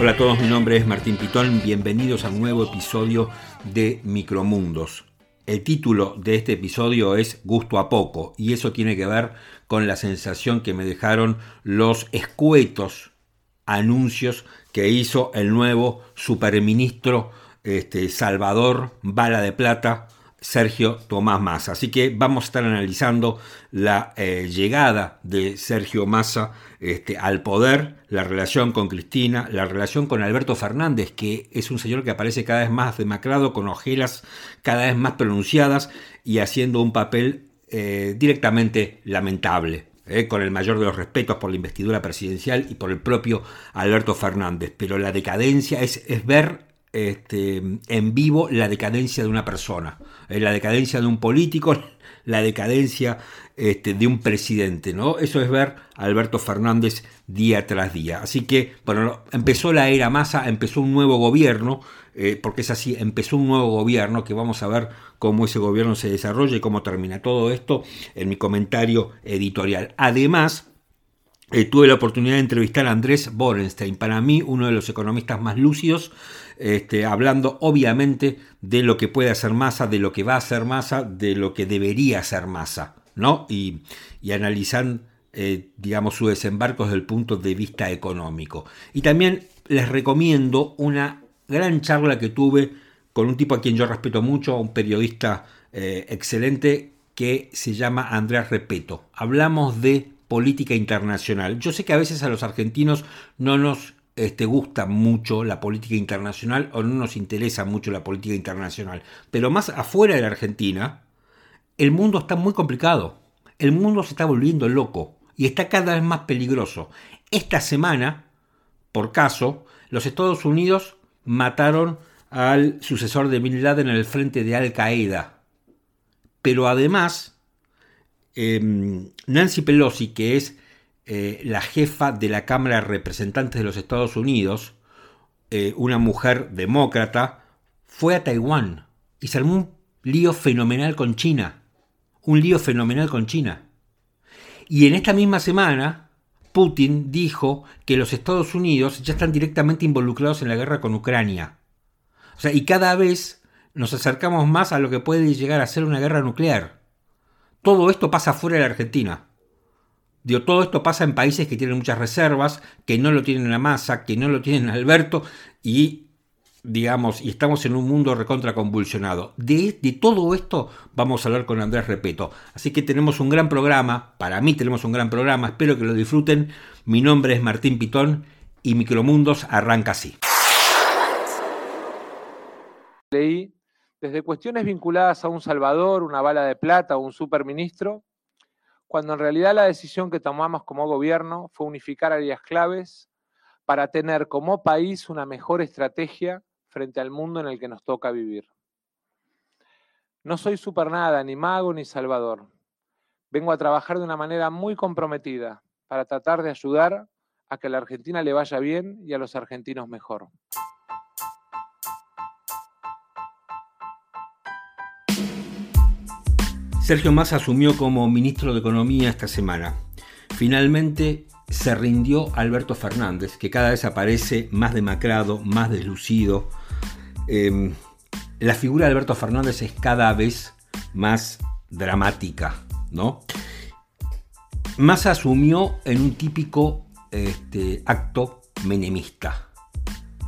Hola a todos, mi nombre es Martín Pitón, bienvenidos a un nuevo episodio de Micromundos. El título de este episodio es Gusto a poco y eso tiene que ver con la sensación que me dejaron los escuetos anuncios que hizo el nuevo superministro este, Salvador Bala de Plata, Sergio Tomás Massa. Así que vamos a estar analizando la eh, llegada de Sergio Massa este, al poder, la relación con Cristina, la relación con Alberto Fernández, que es un señor que aparece cada vez más demacrado, con ojeras cada vez más pronunciadas y haciendo un papel eh, directamente lamentable. Eh, con el mayor de los respetos por la investidura presidencial y por el propio Alberto Fernández. Pero la decadencia es, es ver este, en vivo la decadencia de una persona, eh, la decadencia de un político, la decadencia este, de un presidente, ¿no? Eso es ver a Alberto Fernández día tras día. Así que, bueno, empezó la era masa, empezó un nuevo gobierno, eh, porque es así, empezó un nuevo gobierno que vamos a ver cómo ese gobierno se desarrolla y cómo termina todo esto en mi comentario editorial. Además, eh, tuve la oportunidad de entrevistar a Andrés Borenstein, para mí uno de los economistas más lúcidos, este, hablando obviamente de lo que puede hacer masa, de lo que va a hacer masa, de lo que debería hacer masa, ¿no? Y, analizan, eh, digamos, su desembarco desde el punto de vista económico. Y también les recomiendo una gran charla que tuve con un tipo a quien yo respeto mucho, un periodista eh, excelente que se llama Andrés Repeto. Hablamos de política internacional. Yo sé que a veces a los argentinos no nos este, gusta mucho la política internacional o no nos interesa mucho la política internacional, pero más afuera de la Argentina, el mundo está muy complicado. El mundo se está volviendo loco y está cada vez más peligroso. Esta semana, por caso, los Estados Unidos mataron al sucesor de Bin Laden en el frente de Al Qaeda. Pero además, Em, Nancy Pelosi, que es eh, la jefa de la Cámara de Representantes de los Estados Unidos, eh, una mujer demócrata, fue a Taiwán y se armó un lío fenomenal con China. Un lío fenomenal con China. Y en esta misma semana, Putin dijo que los Estados Unidos ya están directamente involucrados en la guerra con Ucrania. O sea, y cada vez nos acercamos más a lo que puede llegar a ser una guerra nuclear. Todo esto pasa fuera de la Argentina. Digo, todo esto pasa en países que tienen muchas reservas, que no lo tienen la masa, que no lo tienen Alberto, y digamos, y estamos en un mundo recontra convulsionado. De, de, todo esto vamos a hablar con Andrés Repeto. Así que tenemos un gran programa, para mí tenemos un gran programa, espero que lo disfruten. Mi nombre es Martín Pitón y Micromundos arranca así. Leí desde cuestiones vinculadas a un salvador, una bala de plata o un superministro, cuando en realidad la decisión que tomamos como gobierno fue unificar áreas claves para tener como país una mejor estrategia frente al mundo en el que nos toca vivir. No soy super nada, ni mago, ni salvador. Vengo a trabajar de una manera muy comprometida para tratar de ayudar a que a la Argentina le vaya bien y a los argentinos mejor. Sergio Massa asumió como ministro de Economía esta semana. Finalmente se rindió Alberto Fernández, que cada vez aparece más demacrado, más deslucido. Em, la figura de Alberto Fernández es cada vez más dramática, ¿no? Massa asumió en un típico este, acto menemista,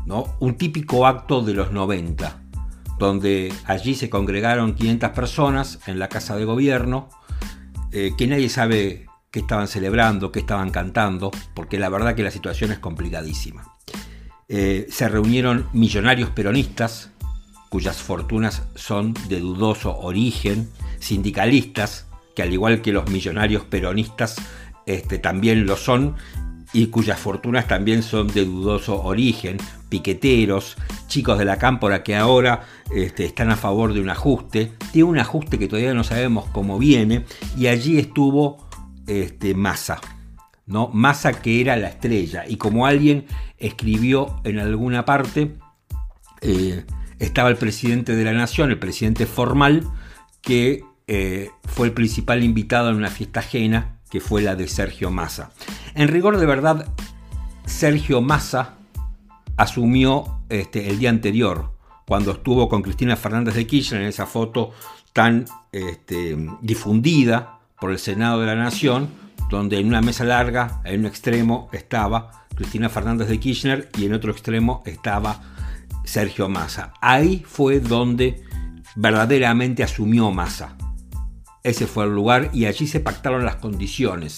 ¿no? Un típico acto de los 90 donde allí se congregaron 500 personas en la casa de gobierno, eh, que nadie sabe qué estaban celebrando, qué estaban cantando, porque la verdad que la situación es complicadísima. Eh, se reunieron millonarios peronistas, cuyas fortunas son de dudoso origen, sindicalistas, que al igual que los millonarios peronistas este, también lo son, y cuyas fortunas también son de dudoso origen, piqueteros, chicos de la cámpora que ahora este, están a favor de un ajuste, de un ajuste que todavía no sabemos cómo viene, y allí estuvo este, Massa, ¿no? Massa que era la estrella, y como alguien escribió en alguna parte, eh, estaba el presidente de la nación, el presidente formal, que eh, fue el principal invitado en una fiesta ajena, que fue la de Sergio Massa. En rigor de verdad, Sergio Massa asumió este, el día anterior, cuando estuvo con Cristina Fernández de Kirchner en esa foto tan este, difundida por el Senado de la Nación, donde en una mesa larga, en un extremo estaba Cristina Fernández de Kirchner y en otro extremo estaba Sergio Massa. Ahí fue donde verdaderamente asumió Massa. Ese fue el lugar y allí se pactaron las condiciones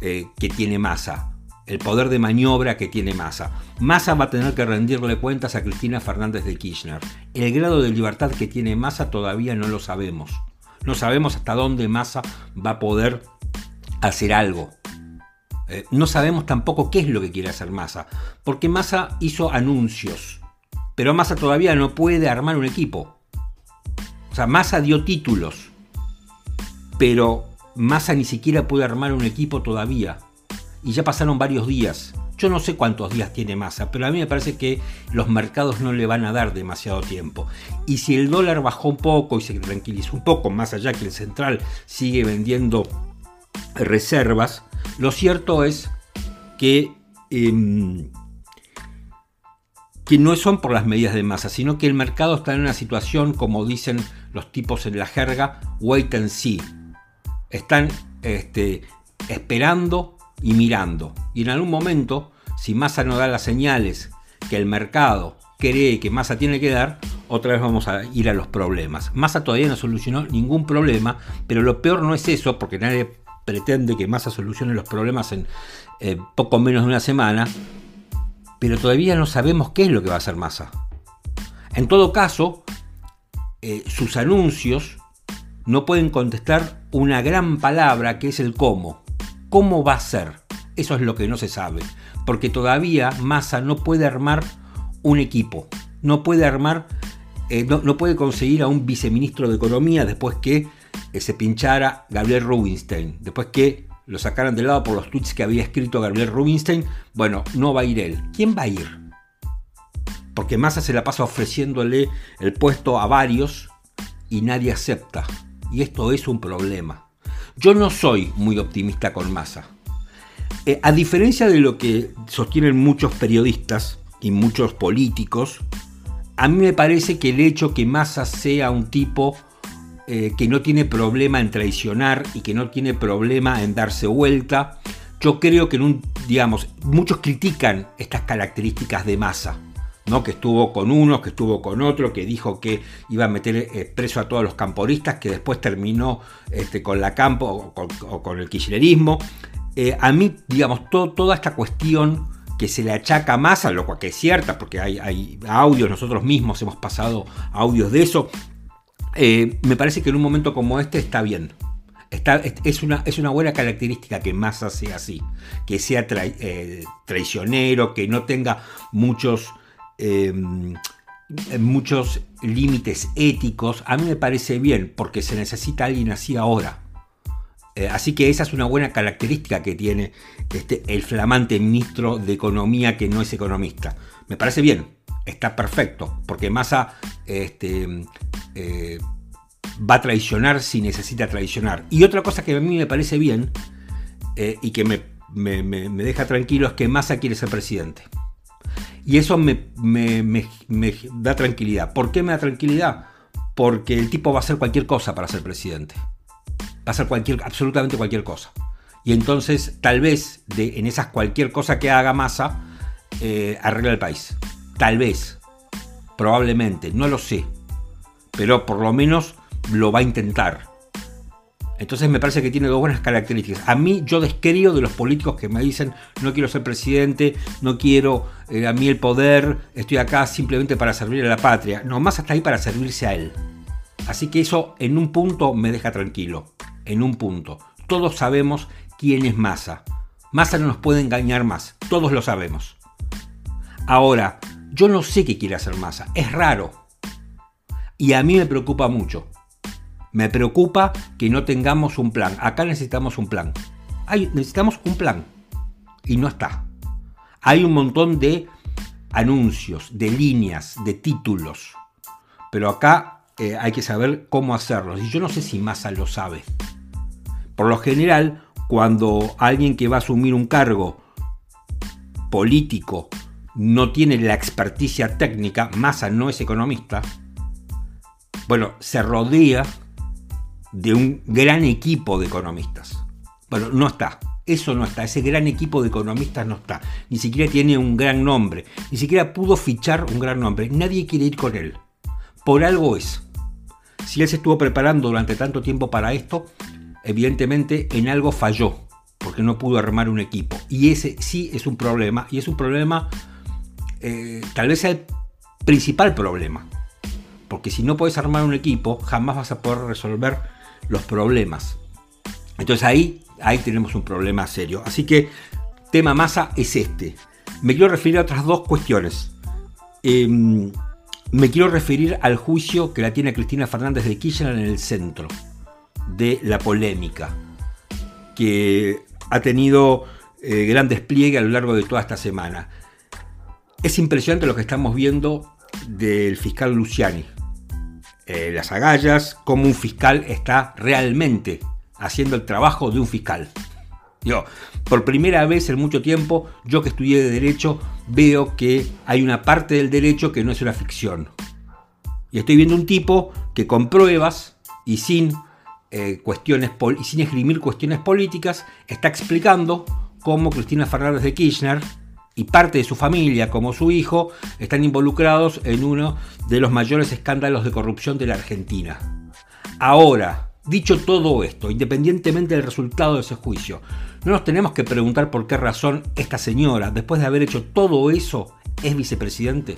eh, que tiene Massa, el poder de maniobra que tiene Massa. Massa va a tener que rendirle cuentas a Cristina Fernández de Kirchner. El grado de libertad que tiene Massa todavía no lo sabemos. No sabemos hasta dónde Massa va a poder hacer algo. Eh, no sabemos tampoco qué es lo que quiere hacer Massa, porque Massa hizo anuncios, pero Massa todavía no puede armar un equipo. O sea, Massa dio títulos, pero Massa ni siquiera puede armar un equipo todavía. Y ya pasaron varios días. Yo no sé cuántos días tiene Massa, pero a mí me parece que los mercados no le van a dar demasiado tiempo. Y si el dólar bajó un poco y se tranquilizó un poco, más allá que el central sigue vendiendo reservas, lo cierto es que em, que no son por las medidas de masa, sino que el mercado está en una situación, como dicen los tipos en la jerga, wait and see. Están este, esperando y mirando. Y en algún momento, si Massa no da las señales que el mercado cree que Massa tiene que dar, otra vez vamos a ir a los problemas. Massa todavía no solucionó ningún problema, pero lo peor no es eso, porque nadie pretende que Massa solucione los problemas en eh, poco menos de una semana, pero todavía no sabemos qué es lo que va a hacer Massa. En todo caso, eh, sus anuncios no pueden contestar una gran palabra que es el cómo. ¿Cómo va a ser? Eso es lo que no se sabe, porque todavía Massa no puede armar un equipo, no puede armar, eh, no, puede conseguir a un viceministro de Economía después que eh, se pinchara Gabriel Rubinstein, después que lo sacaran de lado por los tweets que había escrito Gabriel Rubinstein, bueno, no va a ir él. ¿Quién va a ir? Porque Massa se la pasa ofreciéndole el puesto a varios y nadie acepta. Y esto es un problema. Yo no soy muy optimista con Massa. Eh, a diferencia de lo que sostienen muchos periodistas y muchos políticos, a mí me parece que el hecho que Massa sea un tipo eh, que no tiene problema en traicionar y que no tiene problema en darse vuelta. Yo creo que en un, digamos, muchos critican estas características de masa. ¿No? que estuvo con uno, que estuvo con otro, que dijo que iba a meter eh, preso a todos los camporistas, que después terminó este, con la campo o con, el kirchnerismo. Eh, a mí, digamos, toda esta cuestión que se le achaca a Massa, lo cual que es cierta, porque hay, audios, nosotros mismos hemos pasado audios de eso, eh, me parece que en un momento como este está bien. Es, una, es una buena característica que Massa sea así, que sea traicionero, que no tenga muchos, em, muchos límites éticos. A mí me parece bien, porque se necesita alguien así ahora. Eh, así que esa es una buena característica que tiene este, el flamante ministro de Economía que no es economista. Me parece bien, está perfecto, porque Massa este, eh, va a traicionar si necesita traicionar. Y otra cosa que a mí me parece bien eh, y que me, deja tranquilo es que Massa quiere ser presidente. Y eso me, da tranquilidad. ¿Por qué me da tranquilidad? Porque el tipo va a hacer cualquier cosa para ser presidente. Va a hacer cualquier, absolutamente cualquier cosa. Y entonces, tal vez, de, en esas cualquier cosa que haga Massa, eh, arregla el país. Tal vez. Probablemente. No lo sé pero por lo menos lo va a intentar. Entonces me parece que tiene dos buenas características. A mí yo descrío de los políticos que me dicen no quiero ser presidente, no quiero eh, a mí el poder, estoy acá simplemente para servir a la patria. No, más hasta ahí para servirse a él. Así que eso en un punto me deja tranquilo. En un punto. Todos sabemos quién es Massa. Massa no nos puede engañar más. Todos lo sabemos. Ahora, yo no sé qué quiere hacer Massa. Es raro. Y a mí me preocupa mucho. Me preocupa que no tengamos un plan. Acá necesitamos un plan. necesitamos un plan. Y no está. Hay un montón de anuncios, de líneas, de títulos. Pero acá eh, hay que saber cómo hacerlos. Y yo no sé si Massa lo sabe. Por lo general, cuando alguien que va a asumir un cargo político no tiene la experticia técnica, Massa no es economista, bueno, se rodea de un gran equipo de economistas. Bueno, no está. Eso no está, ese gran equipo de economistas no está. Ni siquiera tiene un gran nombre, ni siquiera pudo fichar un gran nombre. Nadie quiere ir con él. Por algo es. Si él se estuvo preparando durante tanto tiempo para esto, evidentemente en algo falló, porque no pudo armar un equipo. Y ese sí es un problema, y es un problema, eh, tal vez el principal problema. Porque si no puedes armar un equipo, jamás vas a poder resolver los problemas. Entonces ahí ahí tenemos un problema serio. Así que tema masa es este. Me quiero referir a otras dos cuestiones. Em, me quiero referir al juicio que la tiene Cristina Fernández de Kirchner en el centro de la polémica, que ha tenido eh, gran despliegue a lo largo de toda esta semana. Es impresionante lo que estamos viendo del fiscal Luciani. Eh, las agallas, cómo un fiscal está realmente haciendo el trabajo de un fiscal. Yo, por primera vez en mucho tiempo, yo que estudié de derecho, veo que hay una parte del derecho que no es una ficción. Y estoy viendo un tipo que con pruebas y sin, eh, cuestiones y sin esgrimir cuestiones políticas, está explicando cómo Cristina Fernández de Kirchner y parte de su familia, como su hijo, están involucrados en uno de los mayores escándalos de corrupción de la Argentina. Ahora, Dicho todo esto, independientemente del resultado de ese juicio, no nos tenemos que preguntar por qué razón esta señora, después de haber hecho todo eso, es vicepresidente.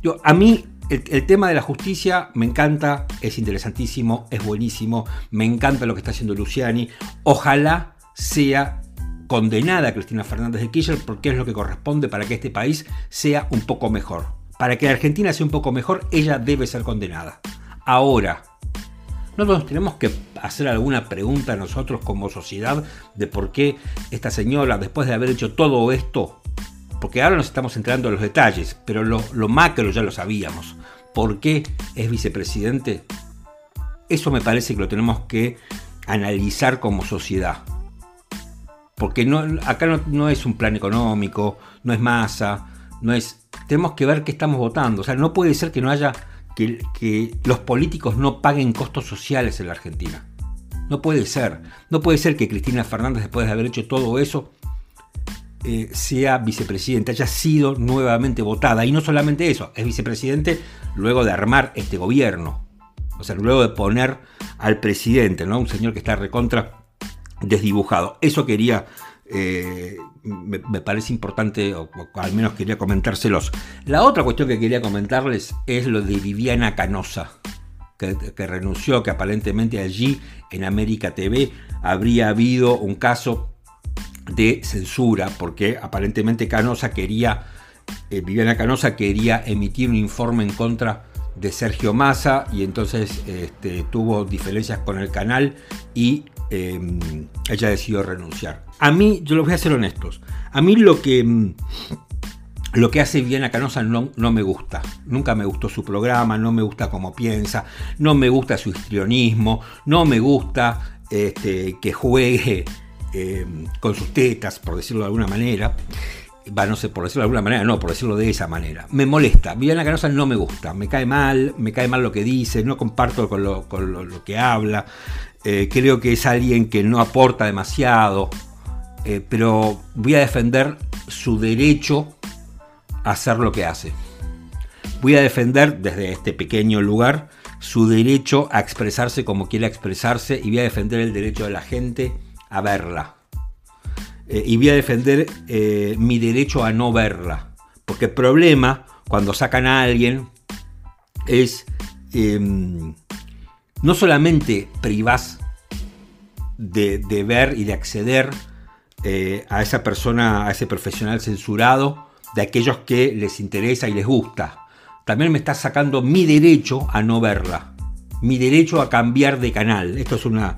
Yo, a mí el, tema de la justicia me encanta, es interesantísimo, es buenísimo, me encanta lo que está haciendo Luciani. Ojalá sea condenada Cristina Fernández de Kirchner porque es lo que corresponde para que este país sea un poco mejor. Para que la Argentina sea un poco mejor, ella debe ser condenada. Ahora, ¿No tenemos que hacer alguna pregunta nosotros como sociedad de por qué esta señora, después de haber hecho todo esto, porque ahora nos estamos enterando en los detalles, pero lo, macro ya lo sabíamos, ¿por qué es vicepresidente? Eso me parece que lo tenemos que analizar como sociedad. Porque no, acá no, es un plan económico, no es masa, no es... Tenemos que ver qué estamos votando. O sea, no puede ser que no haya que, los políticos no paguen costos sociales en la Argentina. No puede ser. No puede ser que Cristina Fernández, después de haber hecho todo eso, eh, sea vicepresidente, haya sido nuevamente votada. Y no solamente eso, es vicepresidente luego de armar este gobierno. O sea, luego de poner al presidente, ¿no? Un señor que está recontra desdibujado. Eso quería eh, me, parece importante, o, al menos quería comentárselos. La otra cuestión que quería comentarles es lo de Viviana Canosa, que, renunció, que aparentemente allí en América TV habría habido un caso de censura, porque aparentemente Canosa quería, eh, Viviana Canosa quería emitir un informe en contra de Sergio Massa y entonces este, tuvo diferencias con el canal y em, ella decidió renunciar. A mí, yo lo voy a ser honestos, a mí lo que, mm, lo que hace Viviana Canosa no, me gusta. Nunca me gustó su programa, no me gusta cómo piensa, no me gusta su histrionismo, no me gusta este, que juegue em, con sus tetas, por decirlo de alguna manera. Va, no sé, por decirlo de alguna manera, no, por decirlo de esa manera. Me molesta. Viviana Canosa no me gusta. Me cae mal, me cae mal lo que dice, no comparto con lo, que habla. Eh, creo que es alguien que no aporta demasiado. Eh, pero voy a defender su derecho a hacer lo que hace. Voy a defender desde este pequeño lugar su derecho a expresarse como quiera expresarse y voy a defender el derecho de la gente a verla. Eh, y voy a defender mi derecho a no verla. Porque el problema cuando sacan a alguien es em, no solamente privás de, ver y de acceder eh, a esa persona, a ese profesional censurado, de aquellos que les interesa y les gusta. También me está sacando mi derecho a no verla, mi derecho a cambiar de canal. Esto es una...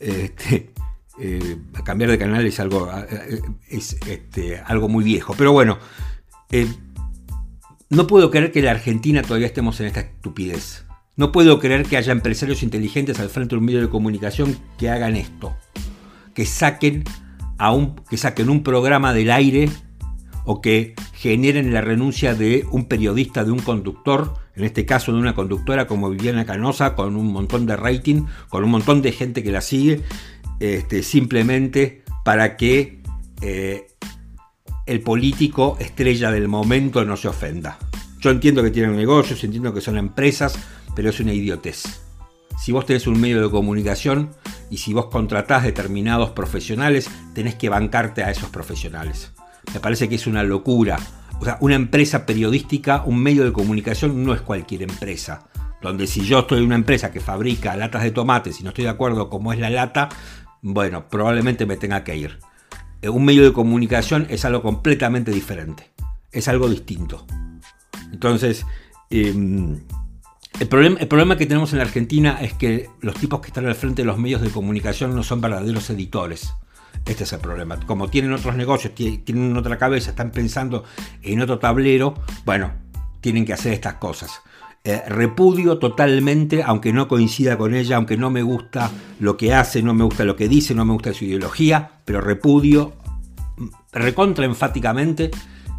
Este, eh, cambiar de canal es algo, eh, es, este, algo muy viejo. Pero bueno, no puedo creer que la Argentina todavía estemos en esta estupidez. No puedo creer que haya empresarios inteligentes al frente de un medio de comunicación que hagan esto. Que saquen que saquen un programa del aire o que generen la renuncia de un periodista, de un conductor, en este caso de una conductora como Viviana Canosa, con un montón de rating, con un montón de gente que la sigue, este, simplemente para que eh, el político estrella del momento no se ofenda. Yo entiendo que tienen negocios, entiendo que son empresas, pero es una idiotez. Si vos tenés un medio de comunicación y si vos contratás determinados profesionales, tenés que bancarte a esos profesionales. Me parece que es una locura. O sea, una empresa periodística, un medio de comunicación no es cualquier empresa. Donde si yo estoy en una empresa que fabrica latas de tomates y no estoy de acuerdo cómo es la lata, bueno, probablemente me tenga que ir. Eh, un medio de comunicación es algo completamente diferente. Es algo distinto. Entonces, em, el, problema, que tenemos en la Argentina es que los tipos que están al frente de los medios de comunicación no son verdaderos editores. Este es el problema. Como tienen otros negocios, tienen otra cabeza, están pensando en otro tablero, bueno, tienen que hacer estas cosas. Eh, repudio totalmente, aunque no coincida con ella, aunque no me gusta lo que hace, no me gusta lo que dice, no me gusta su ideología, pero repudio mm, recontra enfáticamente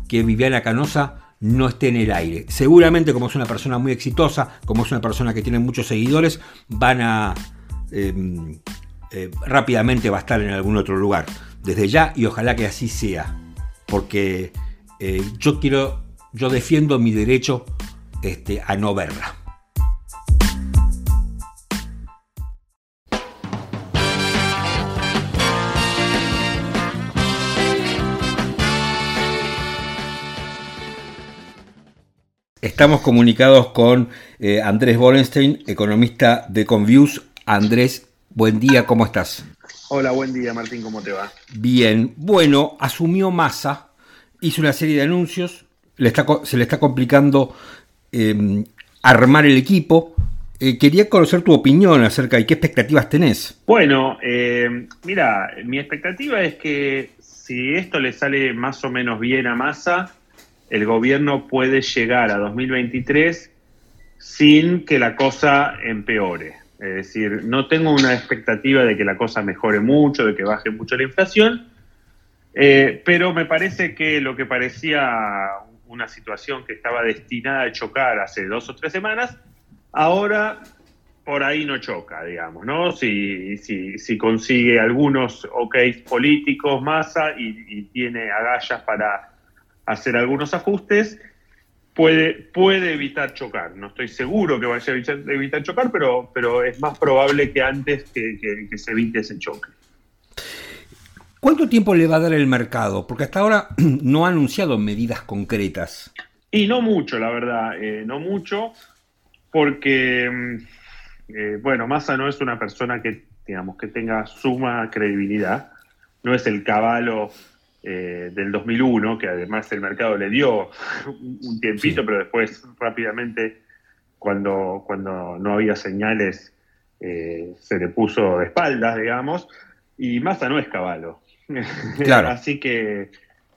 que Viviana Canosa no esté en el aire. Seguramente como es una persona muy exitosa, como es una persona que tiene muchos seguidores, van a... Em, eh, rápidamente va a estar en algún otro lugar. Desde ya y ojalá que así sea. Porque eh, yo quiero, yo defiendo mi derecho este, a no verla. Estamos comunicados con eh, Andrés Borenstein, economista de Conviews. Andrés, buen día, ¿cómo estás? Hola, buen día Martín, ¿cómo te va? Bien, bueno, asumió Massa, hizo una serie de anuncios, se le está complicando em, armar el equipo. Eh, quería conocer tu opinión acerca de qué expectativas tenés. Bueno, eh, mira, mi expectativa es que si esto le sale más o menos bien a Massa, el gobierno puede llegar a 2023 sin que la cosa empeore. Es decir, no tengo una expectativa de que la cosa mejore mucho, de que baje mucho la inflación, eh, pero me parece que lo que parecía una situación que estaba destinada a chocar hace dos o tres semanas, ahora por ahí no choca, digamos, ¿no? Si, si, consigue algunos ok políticos, masa, y, y tiene agallas para hacer algunos ajustes, puede, puede evitar chocar. No estoy seguro que vaya a evitar, chocar, pero, pero es más probable que antes que, se evite ese choque. ¿Cuánto tiempo le va a dar el mercado? Porque hasta ahora no ha anunciado medidas concretas. Y no mucho, la verdad, eh, no mucho, porque, mm, eh, bueno, Massa no es una persona que, digamos, que tenga suma credibilidad, no es el caballo eh, del 2001, que además el mercado le dio un tiempito, pero después rápidamente, cuando, cuando no había señales, eh, se le puso de espaldas, digamos, y Massa no es caballo. Así que,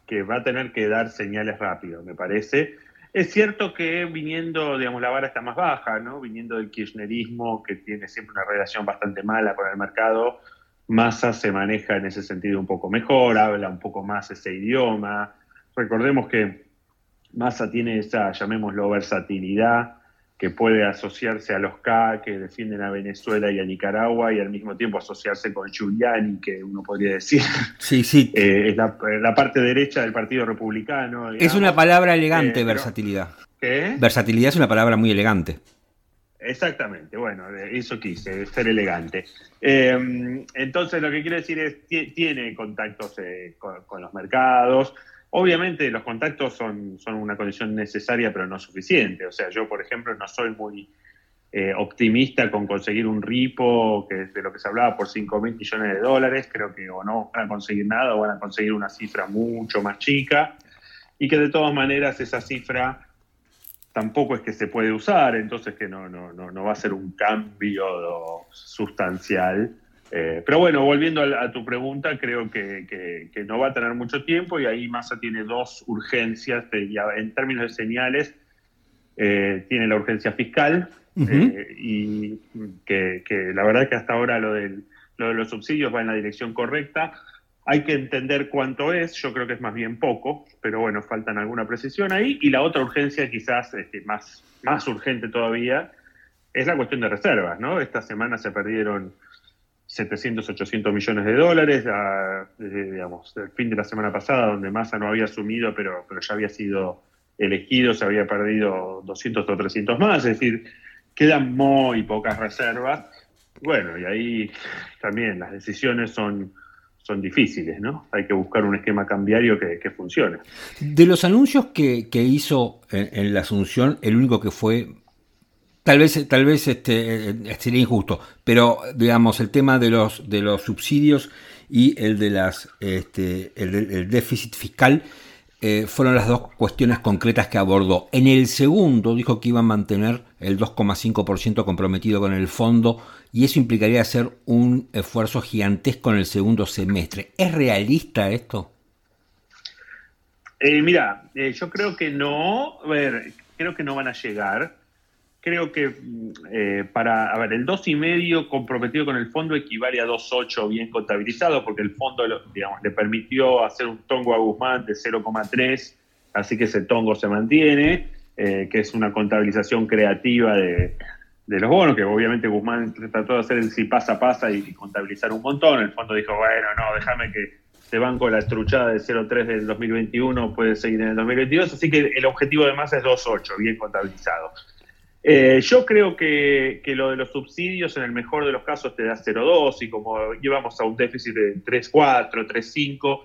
que va a tener que dar señales rápido, me parece. Es cierto que viniendo, digamos, la vara está más baja, ¿no? Viniendo del kirchnerismo, que tiene siempre una relación bastante mala con el mercado, Massa se maneja en ese sentido un poco mejor, habla un poco más ese idioma. Recordemos que Massa tiene esa, llamémoslo, versatilidad que puede asociarse a los K que defienden a Venezuela y a Nicaragua y al mismo tiempo asociarse con Giuliani, que uno podría decir. Sí, sí. Eh, es la, parte derecha del Partido Republicano. Es una palabra elegante, eh, versatilidad. ¿Qué? Versatilidad es una palabra muy elegante. Exactamente, bueno, eso quise, ser elegante. Em, entonces lo que quiero decir es, tiene contactos eh, con, los mercados. Obviamente los contactos son, son una condición necesaria pero no suficiente. O sea, yo por ejemplo no soy muy eh, optimista con conseguir un RIPO, que es de lo que se hablaba, por 5 mil millones de dólares. Creo que o no van a conseguir nada o van a conseguir una cifra mucho más chica. Y que de todas maneras esa cifra tampoco es que se puede usar, entonces que no, no, no, va a ser un cambio sustancial. Eh, pero bueno, volviendo a, tu pregunta, creo que, no va a tener mucho tiempo y ahí Massa tiene dos urgencias en términos de señales. Eh, tiene la urgencia fiscal eh, y que, la verdad que hasta ahora lo, del, lo de los subsidios va en la dirección correcta, Hay que entender cuánto es, yo creo que es más bien poco, pero bueno, faltan alguna precisión ahí. Y la otra urgencia, quizás este, más, más urgente todavía, es la cuestión de reservas, ¿no? Esta semana se perdieron 700, 800 millones de dólares, digamos, el fin de la semana pasada, donde Massa no había asumido, pero, pero ya había sido elegido, se había perdido 200 o 300 más, es decir, quedan muy pocas reservas. Bueno, y ahí también las decisiones son, son difíciles, ¿no? Hay que buscar un esquema cambiario que, funcione. De los anuncios que, hizo en, la Asunción, el único que fue Tal vez, tal vez este, eh, sería injusto, pero digamos el tema de los de los subsidios y el de las este, el, déficit fiscal eh, fueron las dos cuestiones concretas que abordó. En el segundo dijo que iba a mantener el 2,5% comprometido con el fondo y eso implicaría hacer un esfuerzo gigantesco en el segundo semestre. ¿Es realista esto? Eh, mira, yo creo que no, a ver, creo que no van a llegar creo que eh, para, a ver, el 2,5 comprometido con el fondo equivale a 2,8 bien contabilizado, porque el fondo le permitió hacer un tongo a Guzmán de 0,3, así que ese tongo se mantiene, eh, que es una contabilización creativa de, los bonos, que obviamente Guzmán trató de hacer el si pasa, pasa y, contabilizar un montón. El fondo dijo, bueno, no, déjame que te banco la estruchada de 0,3 del 2021, puede seguir en el 2022, así que el objetivo de más es 2,8, bien contabilizado. Eh, yo creo que, lo de los subsidios en el mejor de los casos te da 0,2 y como llevamos a un déficit de 3,4, 3,5,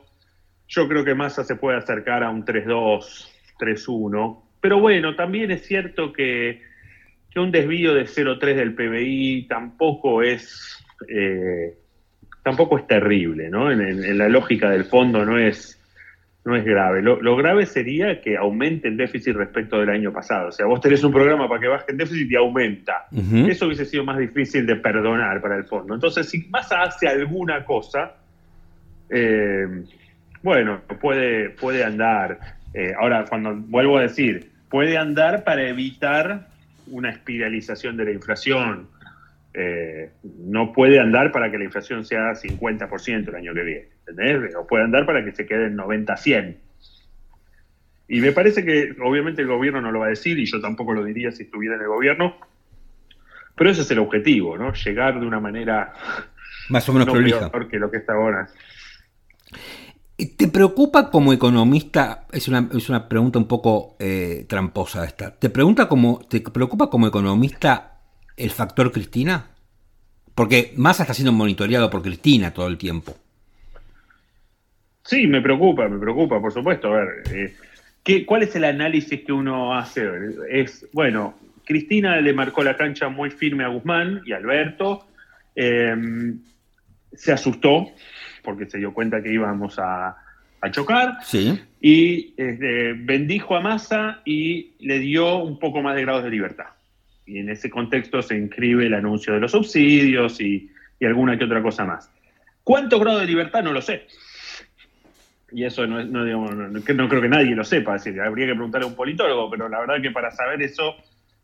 yo creo que Massa se puede acercar a un 3,2, 3,1. Pero bueno, también es cierto que, un desvío de 0,3 del PBI tampoco es, eh, tampoco es terrible, ¿no? en la lógica del fondo no es no es grave. Lo, grave sería que aumente el déficit respecto del año pasado. O sea, vos tenés un programa para que baje el déficit y aumenta. Eso hubiese sido más difícil de perdonar para el fondo. Entonces, si Massa hace alguna cosa, eh, bueno, puede, puede andar. Eh, ahora, cuando vuelvo a decir, puede andar para evitar una espiralización de la inflación. Eh, no puede andar para que la inflación sea 50% el año que viene. ¿entendés? O puede andar para que se quede en 90-100. Y me parece que obviamente el gobierno no lo va a decir y yo tampoco lo diría si estuviera en el gobierno, pero ese es el objetivo, ¿no? Llegar de una manera más o menos peor que lo que está ahora. ¿Te preocupa como economista? Es una, es una pregunta un poco eh, tramposa esta. ¿Te, pregunta como, ¿Te preocupa como economista el factor Cristina? Porque Massa está siendo monitoreado por Cristina todo el tiempo. Sí, me preocupa, me preocupa, por supuesto. A ver, eh, ¿qué, ¿cuál es el análisis que uno hace? Es, bueno, Cristina le marcó la cancha muy firme a Guzmán y Alberto. Em, se asustó porque se dio cuenta que íbamos a, chocar. Sí. Y este, bendijo a Massa y le dio un poco más de grados de libertad. Y en ese contexto se inscribe el anuncio de los subsidios y, y alguna que otra cosa más. ¿Cuánto grado de libertad? No lo sé y eso no, no, no, creo que nadie lo sepa, decir, habría que preguntarle a un politólogo, pero la verdad que para saber eso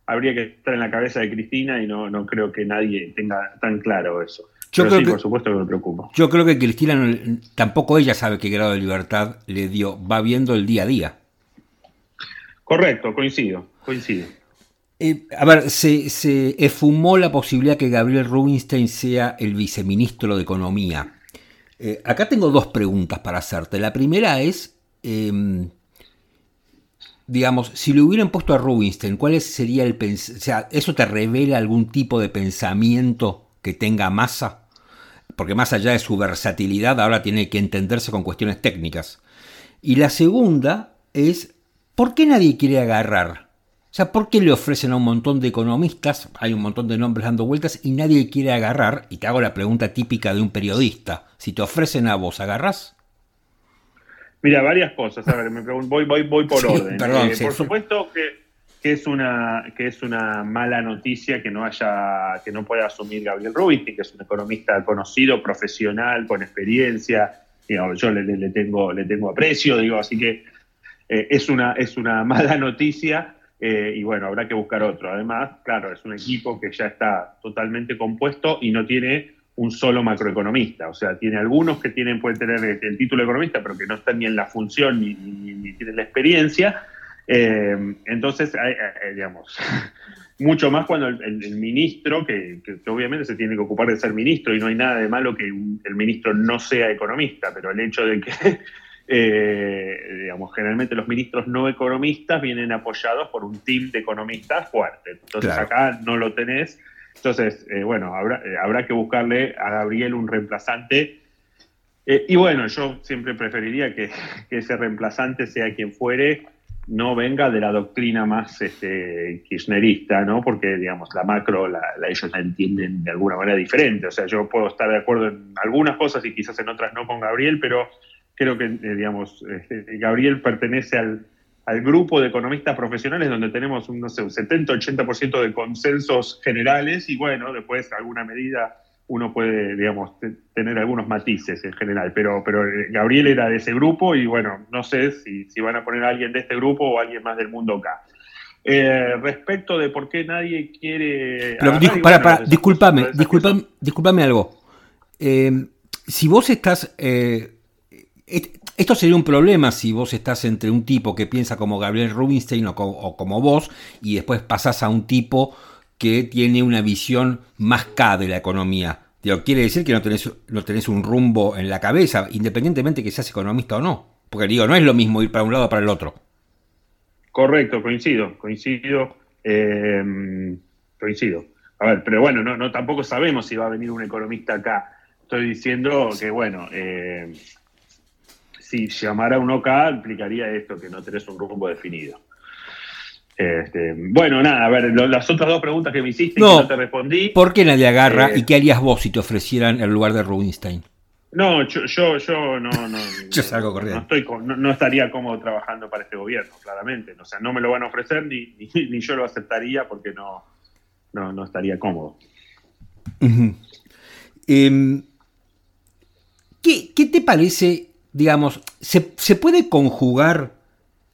habría que estar en la cabeza de Cristina y no, no creo que nadie tenga tan claro eso. Yo creo sí, por supuesto que me preocupa. Yo creo que Cristina tampoco ella sabe qué grado de libertad le dio, va viendo el día a día. Correcto, coincido, coincido. Eh, a ver, se, se esfumó la posibilidad que Gabriel Rubinstein sea el viceministro de Economía. Eh, acá tengo dos preguntas para hacerte. La primera es, em, digamos, si le hubieran puesto a Rubinstein, ¿cuál sería el o sea, eso te revela algún tipo de pensamiento que tenga masa? Porque más allá de su versatilidad, ahora tiene que entenderse con cuestiones técnicas. Y la segunda es, ¿por qué nadie quiere agarrar o sea, ¿por qué le ofrecen a un montón de economistas, hay un montón de nombres dando vueltas y nadie quiere agarrar? Y te hago la pregunta típica de un periodista. Si te ofrecen a vos, ¿agarrás? Mira, varias cosas. A ver, me voy, voy, voy por orden. Eh, por supuesto que, es una, que es una mala noticia que no haya, que no pueda asumir Gabriel Rubinstein, que es un economista conocido, profesional, con experiencia. yo le, tengo, le tengo aprecio, digo, así que eh, es, una, es una mala noticia. Eh, y bueno, habrá que buscar otro. Además, claro, es un equipo que ya está totalmente compuesto y no tiene un solo macroeconomista. O sea, tiene algunos que tienen, pueden tener el, título de economista, pero que no están ni en la función ni, ni, tienen la experiencia. Eh, entonces, digamos, mucho más cuando el, ministro, que, obviamente se tiene que ocupar de ser ministro y no hay nada de malo que el ministro no sea economista, pero el hecho de que, eh, digamos, generalmente los ministros no economistas vienen apoyados por un team de economistas fuerte. Entonces acá no lo tenés. Entonces, eh, bueno, habrá, eh, habrá que buscarle a Gabriel un reemplazante. y bueno, yo siempre preferiría que, que ese reemplazante sea quien fuere, no venga de la doctrina más este, kirchnerista, ¿no? Porque, digamos, la macro, la, ellos la entienden de alguna manera diferente. O sea, yo puedo estar de acuerdo en algunas cosas y quizás en otras no con Gabriel, pero creo que, eh, digamos, este, Gabriel pertenece al, al, grupo de economistas profesionales donde tenemos, un, no sé, un 70-80% de consensos generales y, bueno, después alguna medida uno puede, digamos, tener algunos matices en general, pero, pero eh, Gabriel era de ese grupo y bueno, no sé si, si van a poner a alguien de este grupo o alguien más del mundo acá. Eh, respecto de por qué nadie quiere... Pero, para, para, discúlpame, discúlpame, algo. Eh, si vos estás... esto sería un problema si vos estás entre un tipo que piensa como Gabriel Rubinstein o como, vos y después pasás a un tipo que tiene una visión más K de la economía. quiere decir que no tenés, no tenés un rumbo en la cabeza, independientemente que seas economista o no. Porque digo, no es lo mismo ir para un lado o para el otro. Correcto, coincido, coincido, eh, coincido. A ver, pero bueno, no, no, tampoco sabemos si va a venir un economista acá. Estoy diciendo que, bueno, eh, si llamara uno acá implicaría esto, que no tenés un rumbo definido. Este, bueno, nada, a ver, las otras dos preguntas que me hiciste no, no te respondí. ¿Por qué nadie agarra eh, y qué harías vos si te ofrecieran el lugar de Rubinstein? No, yo, yo, yo no, no, yo salgo corriendo. No, estoy, no, estaría cómodo trabajando para este gobierno, claramente. O sea, no me lo van a ofrecer ni, ni, yo lo aceptaría porque no, no, estaría cómodo. Em, ¿qué, ¿qué, te parece, digamos, se, se puede conjugar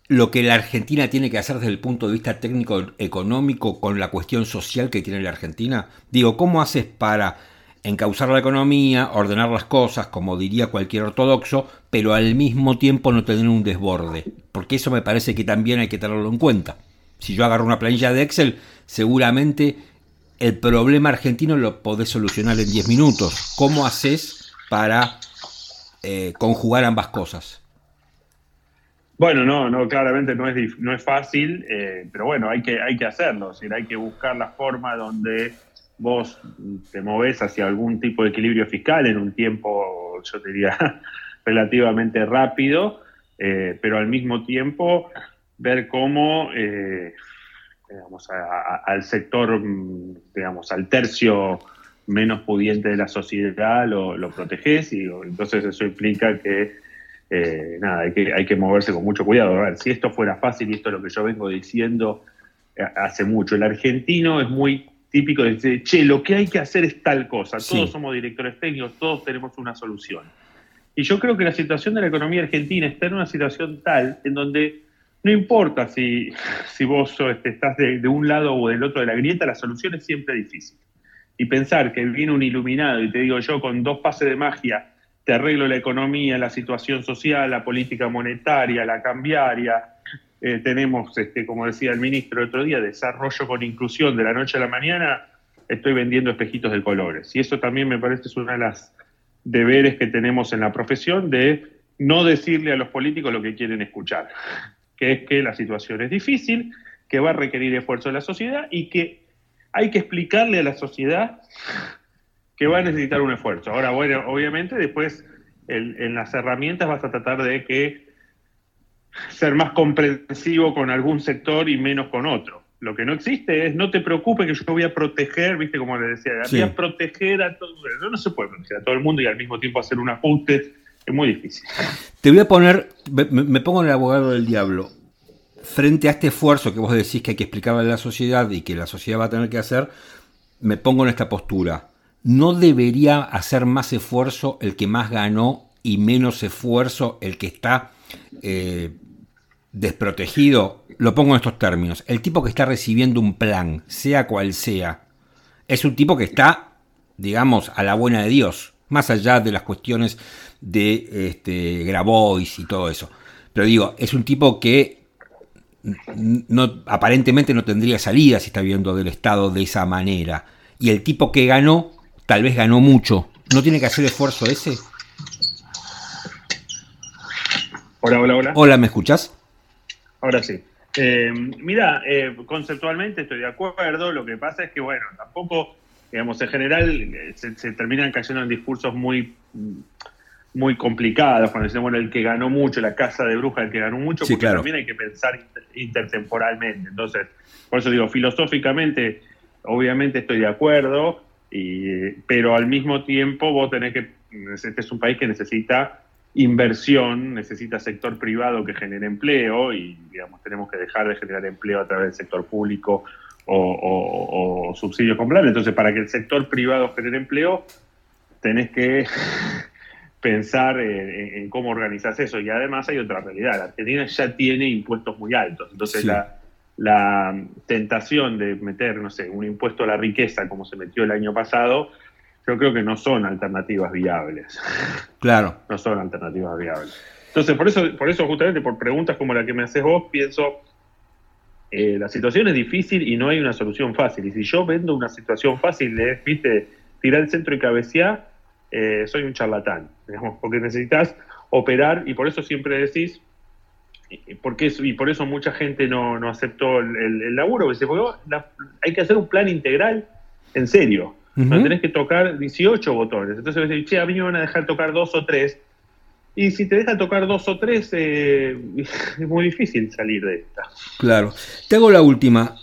lo que la Argentina tiene que hacer desde el punto de vista técnico económico con la cuestión social que tiene la Argentina? Digo, ¿cómo haces para encauzar la economía, ordenar las cosas, como diría cualquier ortodoxo, pero al mismo tiempo no tener un desborde? Porque eso me parece que también hay que tenerlo en cuenta. Si yo agarro una planilla de Excel, seguramente el problema argentino lo podés solucionar en 10 minutos. ¿Cómo haces para eh, conjugar ambas cosas? Bueno, no, no, claramente no es, no es fácil, eh, pero bueno, hay que, hay que hacerlo, hay que buscar la forma donde vos te moves hacia algún tipo de equilibrio fiscal en un tiempo, yo diría, relativamente rápido, eh, pero al mismo tiempo ver cómo, eh, digamos, al sector, digamos, al tercio menos pudiente de la sociedad lo, lo proteges y entonces eso implica que eh, nada, hay que, hay que moverse con mucho cuidado. A ver, si esto fuera fácil, y esto es lo que yo vengo diciendo eh, hace mucho, el argentino es muy típico de decir, che, lo que hay que hacer es tal cosa, todos somos directores técnicos, todos tenemos una solución. Y yo creo que la situación de la economía argentina está en una situación tal en donde no importa si, si vos este, estás de, de, un lado o del otro de la grieta, la solución es siempre difícil. Y pensar que viene un iluminado y te digo yo con dos pases de magia te arreglo la economía, la situación social, la política monetaria, la cambiaria. Eh, tenemos, este, como decía el ministro el otro día, desarrollo con inclusión de la noche a la mañana. Estoy vendiendo espejitos de colores. Y eso también me parece es una de las deberes que tenemos en la profesión de no decirle a los políticos lo que quieren escuchar, que es que la situación es difícil, que va a requerir esfuerzo de la sociedad y que hay que explicarle a la sociedad que va a necesitar un esfuerzo. Ahora, bueno, obviamente después en las herramientas vas a tratar de que ser más comprensivo con algún sector y menos con otro. Lo que no existe es, no te preocupes que yo voy a proteger, viste como le decía, voy a proteger a todo no, no se puede proteger a todo el mundo y al mismo tiempo hacer un ajuste, es muy difícil. Te voy a poner, me, pongo en el abogado del diablo, frente a este esfuerzo que vos decís que hay que explicarle a la sociedad y que la sociedad va a tener que hacer, me pongo en esta postura. ¿No debería hacer más esfuerzo el que más ganó y menos esfuerzo el que está eh, desprotegido? Lo pongo en estos términos. El tipo que está recibiendo un plan, sea cual sea, es un tipo que está digamos, a la buena de Dios, más allá de las cuestiones de este, Grabois y todo eso. Pero digo, es un tipo que aparentemente no tendría salida si está viendo del Estado de esa manera. Y el tipo que ganó, tal vez ganó mucho. ¿No tiene que hacer esfuerzo ese? Hola, hola, hola. Hola, ¿me escuchas? Ahora sí. Eh, mira, eh, conceptualmente estoy de acuerdo. Lo que pasa es que, bueno, tampoco, digamos, en general eh, se, terminan cayendo en discursos muy muy complicados, cuando decimos, bueno, el que ganó mucho, la casa de bruja, el que ganó mucho, porque también hay que pensar intertemporalmente. Entonces, por eso digo, filosóficamente, obviamente estoy de acuerdo, y, pero al mismo tiempo vos tenés que, este es un país que necesita inversión, necesita sector privado que genere empleo y digamos tenemos que dejar de generar empleo a través del sector público o, subsidios con plan. Entonces, para que el sector privado genere empleo, tenés que pensar en, cómo organizas eso. Y además hay otra realidad. La Argentina ya tiene impuestos muy altos. Entonces, la, la tentación de meter, no sé, un impuesto a la riqueza como se metió el año pasado, yo creo que no son alternativas viables. Claro. No son alternativas viables. Entonces, por eso, por eso justamente por preguntas como la que me haces vos, pienso, eh, la situación es difícil y no hay una solución fácil. Y si yo vendo una situación fácil, es, viste, tirar el centro y cabecear, eh, soy un charlatán, digamos, porque necesitas operar y por eso siempre decís, porque y por eso mucha gente no, aceptó el, laburo, porque hay que hacer un plan integral en serio. No tenés que tocar 18 botones. Entonces decís, che, a mí me van a dejar tocar dos o tres. Y si te dejan tocar dos o tres, eh, es muy difícil salir de esta. Claro. Te hago la última.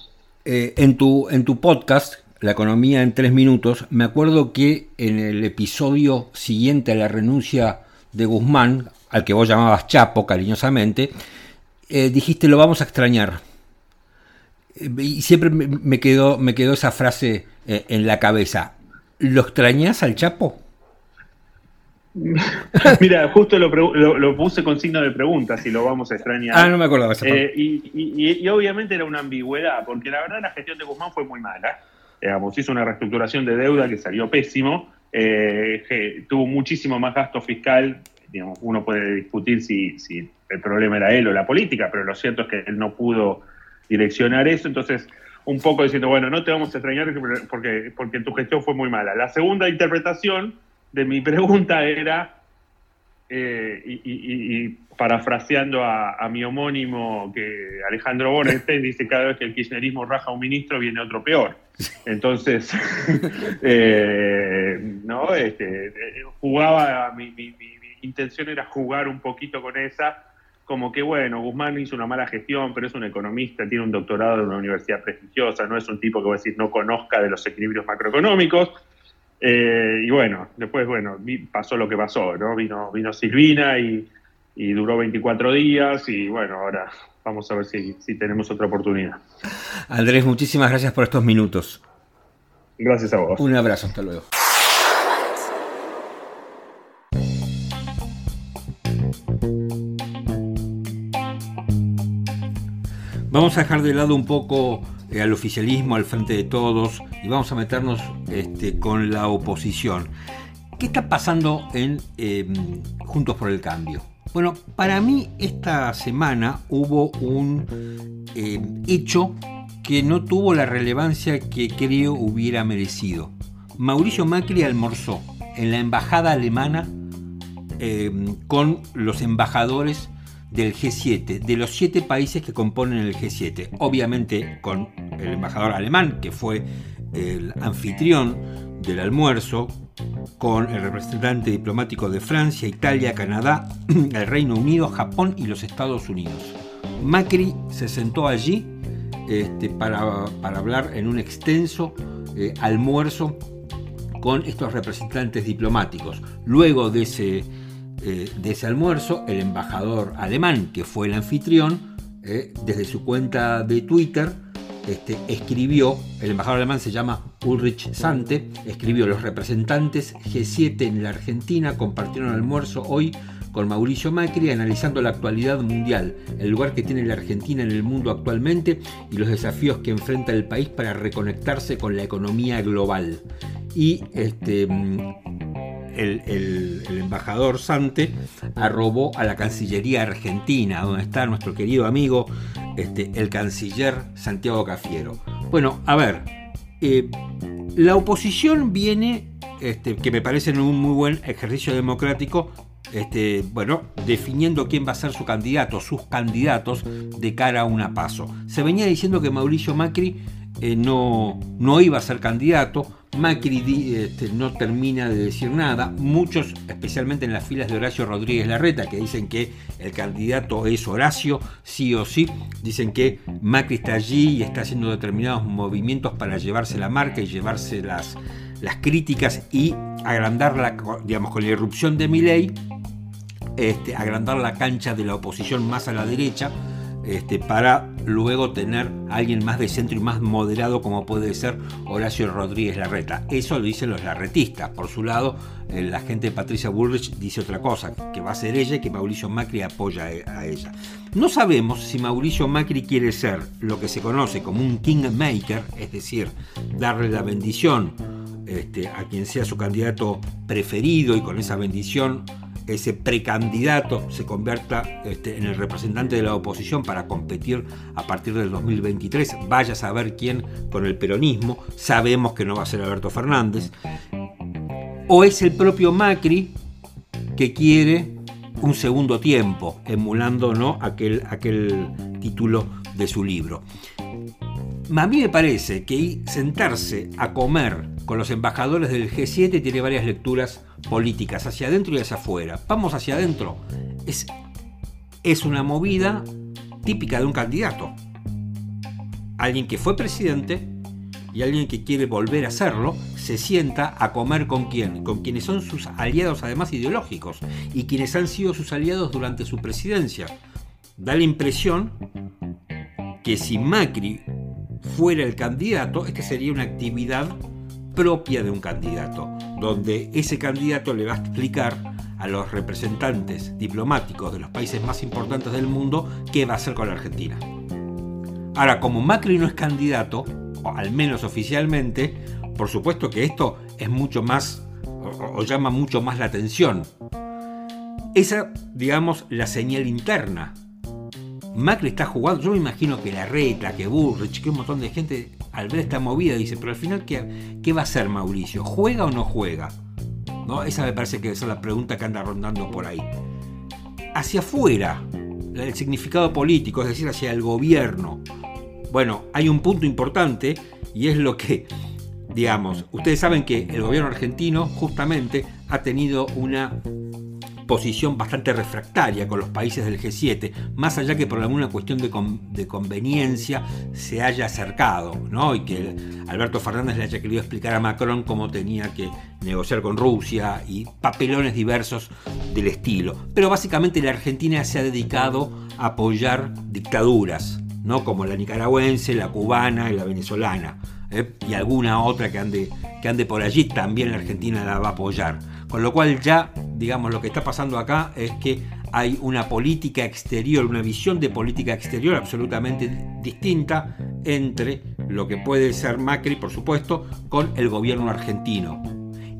Eh, en, tu, en tu podcast, La economía en tres minutos, me acuerdo que en el episodio siguiente a la renuncia de Guzmán, al que vos llamabas Chapo cariñosamente, eh, dijiste lo vamos a extrañar. Y siempre me quedó, me quedó esa frase eh, en la cabeza. ¿Lo extrañas al Chapo? Mira, justo lo, puse con signo de pregunta, si lo vamos a extrañar. Ah, no me acordaba esa eh, y, obviamente era una ambigüedad, porque la verdad la gestión de Guzmán fue muy mala. Digamos, hizo una reestructuración de deuda que salió pésimo, eh, tuvo muchísimo más gasto fiscal. Digamos, uno puede discutir si, si el problema era él o la política, pero lo cierto es que él no pudo direccionar eso. Entonces, un poco diciendo, bueno, no te vamos a extrañar porque, porque tu gestión fue muy mala. La segunda interpretación de mi pregunta era, eh, y, parafraseando a, mi homónimo, que Alejandro Borenstein dice, cada vez que el kirchnerismo raja a un ministro viene otro peor. Entonces, eh, no, este, jugaba, mi intención era jugar un poquito con esa como que, bueno, Guzmán hizo una mala gestión, pero es un economista, tiene un doctorado en una universidad prestigiosa, no es un tipo que, voy a decir, no conozca de los equilibrios macroeconómicos. Eh, y bueno, después, bueno, pasó lo que pasó, ¿no? Vino, vino Silvina y, duró 24 días y bueno, ahora vamos a ver si, si tenemos otra oportunidad. Andrés, muchísimas gracias por estos minutos. Gracias a vos. Un abrazo, hasta luego. Vamos a dejar de lado un poco eh, al oficialismo, al frente de todos, y vamos a meternos este, con la oposición. ¿Qué está pasando en em, Juntos por el Cambio? Bueno, para mí esta semana hubo un em, hecho que no tuvo la relevancia que creo hubiera merecido. Mauricio Macri almorzó en la embajada alemana em, con los embajadores del G7, de los siete países que componen el G7. Obviamente con el embajador alemán, que fue el anfitrión del almuerzo, con el representante diplomático de Francia, Italia, Canadá, el Reino Unido, Japón y los Estados Unidos. Macri se sentó allí este, para, hablar en un extenso eh, almuerzo con estos representantes diplomáticos. Luego de ese eh, de ese almuerzo, el embajador alemán, que fue el anfitrión, eh, desde su cuenta de Twitter, este, escribió, el embajador alemán se llama Ulrich Sante, escribió, los representantes G7 en la Argentina compartieron almuerzo hoy con Mauricio Macri analizando la actualidad mundial, el lugar que tiene la Argentina en el mundo actualmente y los desafíos que enfrenta el país para reconectarse con la economía global. y este, el, embajador Sante arrobó a la Cancillería Argentina, donde está nuestro querido amigo, este, el canciller Santiago Cafiero. Bueno, a ver, eh, la oposición viene, este, que me parece un muy buen ejercicio democrático, este, bueno, definiendo quién va a ser su candidato, sus candidatos de cara a una paso. Se venía diciendo que Mauricio Macri eh, no, no iba a ser candidato, Macri este, no termina de decir nada. Muchos, especialmente en las filas de Horacio Rodríguez Larreta, que dicen que el candidato es Horacio, sí o sí, dicen que Macri está allí y está haciendo determinados movimientos para llevarse la marca y llevarse las, las críticas y agrandar la, digamos, con la irrupción de Milei, este, agrandar la cancha de la oposición más a la derecha este, para luego tener a alguien más de centro y más moderado como puede ser Horacio Rodríguez Larreta. Eso lo dicen los larretistas. Por su lado, eh, la gente de Patricia Bullrich dice otra cosa, que va a ser ella y que Mauricio Macri apoya a ella. No sabemos si Mauricio Macri quiere ser lo que se conoce como un kingmaker, es decir, darle la bendición este, a quien sea su candidato preferido y con esa bendición ese precandidato se convierta este, en el representante de la oposición para competir a partir del 2023. Vaya a saber quién con el peronismo. Sabemos que no va a ser Alberto Fernández. O es el propio Macri que quiere un segundo tiempo, emulando ¿no? aquel, aquel título de su libro. A mí me parece que sentarse a comer con los embajadores del G7 tiene varias lecturas políticas, hacia adentro y hacia afuera. Vamos hacia adentro. Es, es una movida típica de un candidato. Alguien que fue presidente y alguien que quiere volver a hacerlo, se sienta a comer con quién, con quienes son sus aliados además ideológicos y quienes han sido sus aliados durante su presidencia. Da la impresión que si Macri fuera el candidato, esta sería una actividad propia de un candidato, donde ese candidato le va a explicar a los representantes diplomáticos de los países más importantes del mundo qué va a hacer con la Argentina. Ahora, como Macri no es candidato, o al menos oficialmente, por supuesto que esto es mucho más, o, llama mucho más la atención. Esa, digamos, la señal interna Macri está jugando, yo me imagino que la reta, que Burrich, que un montón de gente al ver esta movida dice, pero al final, ¿qué, qué va a hacer Mauricio? ¿Juega o no juega? ¿No? Esa me parece que es la pregunta que anda rondando por ahí. Hacia afuera, el significado político, es decir, hacia el gobierno. Bueno, hay un punto importante y es lo que, digamos, ustedes saben que el gobierno argentino justamente ha tenido una posición bastante refractaria con los países del G7, más allá que por alguna cuestión de, conveniencia se haya acercado, ¿no? y que Alberto Fernández le haya querido explicar a Macron cómo tenía que negociar con Rusia y papelones diversos del estilo. Pero básicamente la Argentina se ha dedicado a apoyar dictaduras, ¿no? como la nicaragüense, la cubana y la venezolana. ¿eh? y alguna otra que ande, que ande por allí, también la Argentina la va a apoyar. Con lo cual ya, digamos, lo que está pasando acá es que hay una política exterior, una visión de política exterior absolutamente distinta entre lo que puede ser Macri, por supuesto, con el gobierno argentino.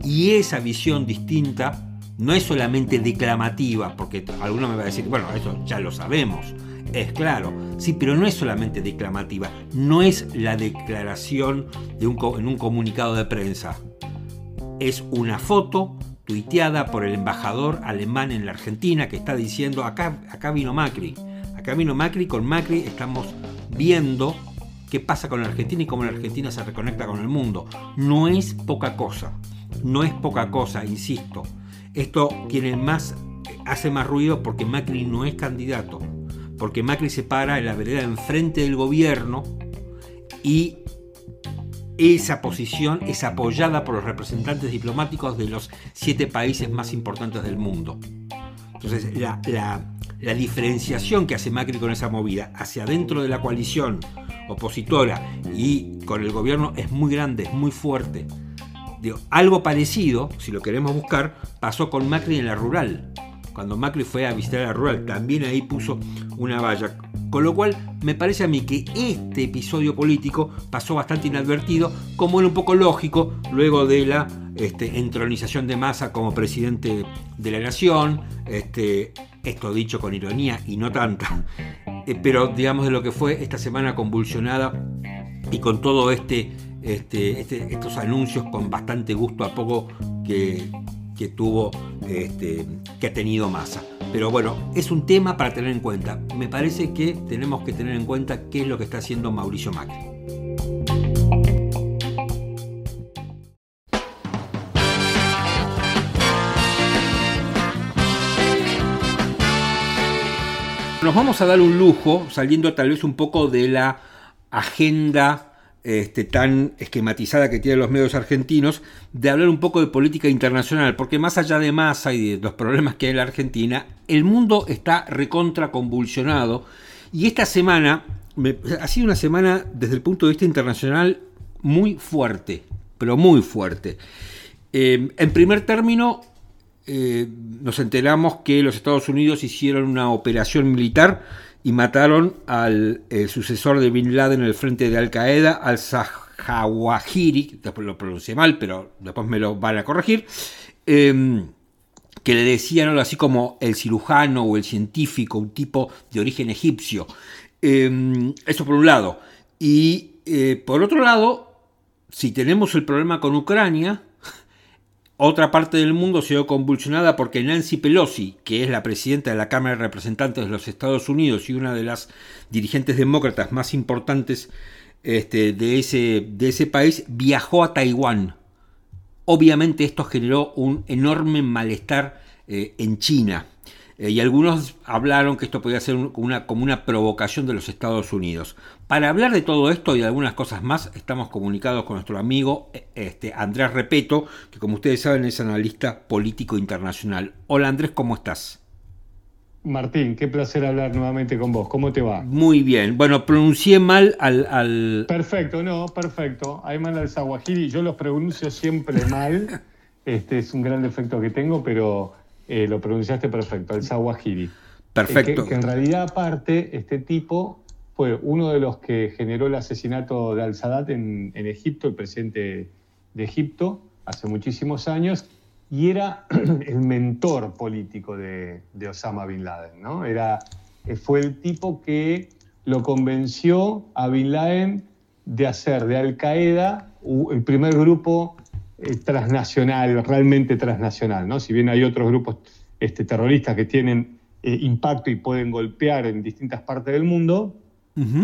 Y esa visión distinta no es solamente declamativa, porque alguno me va a decir, bueno, eso ya lo sabemos, es claro, sí, pero no es solamente declamativa, no es la declaración de un, en un comunicado de prensa, es una foto tuiteada por el embajador alemán en la Argentina que está diciendo, acá, acá vino Macri, acá vino Macri, con Macri estamos viendo qué pasa con la Argentina y cómo la Argentina se reconecta con el mundo. No es poca cosa, no es poca cosa, insisto. Esto tiene más, hace más ruido porque Macri no es candidato, porque Macri se para en la vereda enfrente del gobierno y esa posición es apoyada por los representantes diplomáticos de los siete países más importantes del mundo. Entonces, la, diferenciación que hace Macri con esa movida hacia adentro de la coalición opositora y con el gobierno es muy grande, es muy fuerte. algo parecido, si lo queremos buscar, pasó con Macri en la rural. Cuando Macri fue a visitar la rural, también ahí puso una valla. Con lo cual me parece a mí que este episodio político pasó bastante inadvertido, como era un poco lógico luego de la este, entronización de Massa como presidente de la nación, este, esto dicho con ironía y no tanta, eh, pero digamos de lo que fue esta semana convulsionada y con todo este, este estos anuncios con bastante gusto a poco que, que tuvo, este, que ha tenido Massa. Pero bueno, es un tema para tener en cuenta. Me parece que tenemos que tener en cuenta qué es lo que está haciendo Mauricio Macri. Nos vamos a dar un lujo, saliendo tal vez un poco de la agenda este, tan esquematizada que tienen los medios argentinos, de hablar un poco de política internacional, porque más allá de masa y de los problemas que hay en la Argentina, el mundo está recontra convulsionado y esta semana ha sido una semana desde el punto de vista internacional muy fuerte, pero muy fuerte. Eh, en primer término, eh, nos enteramos que los Estados Unidos hicieron una operación militar y mataron al eh, sucesor de Bin Laden en el frente de Al Qaeda, al Zawahiri, después lo pronuncié mal, pero después me lo van a corregir, em, que le decían así como el cirujano o el científico, un tipo de origen egipcio. Em, eso por un lado. Y eh, por otro lado, si tenemos el problema con Ucrania, otra parte del mundo se vio convulsionada porque Nancy Pelosi, que es la presidenta de la Cámara de Representantes de los Estados Unidos y una de las dirigentes demócratas más importantes este, de, ese, de ese país, viajó a Taiwán. Obviamente esto generó un enorme malestar eh, en China. Eh, y algunos hablaron que esto podía ser una, como una provocación de los Estados Unidos. Para hablar de todo esto y de algunas cosas más, estamos comunicados con nuestro amigo eh, este, Andrés Repeto, que como ustedes saben es analista político internacional. Hola Andrés, ¿cómo estás? Martín, qué placer hablar nuevamente con vos. ¿Cómo te va? Muy bien. Bueno, pronuncié mal al... Perfecto, no, perfecto. Ayman al-Zawahiri, yo los pronuncio siempre mal. Este es un gran defecto que tengo, pero eh, lo pronunciaste perfecto, el Zawahiri. Perfecto. que, en realidad, aparte, este tipo fue uno de los que generó el asesinato de al-Sadat en, Egipto, el presidente de Egipto, hace muchísimos años, y era el mentor político de, Osama Bin Laden. ¿no? Era, eh, fue el tipo que lo convenció a Bin Laden de hacer de Al Qaeda el primer grupo eh, transnacional, realmente transnacional, ¿no? Si bien hay otros grupos este, terroristas que tienen eh, impacto y pueden golpear en distintas partes del mundo,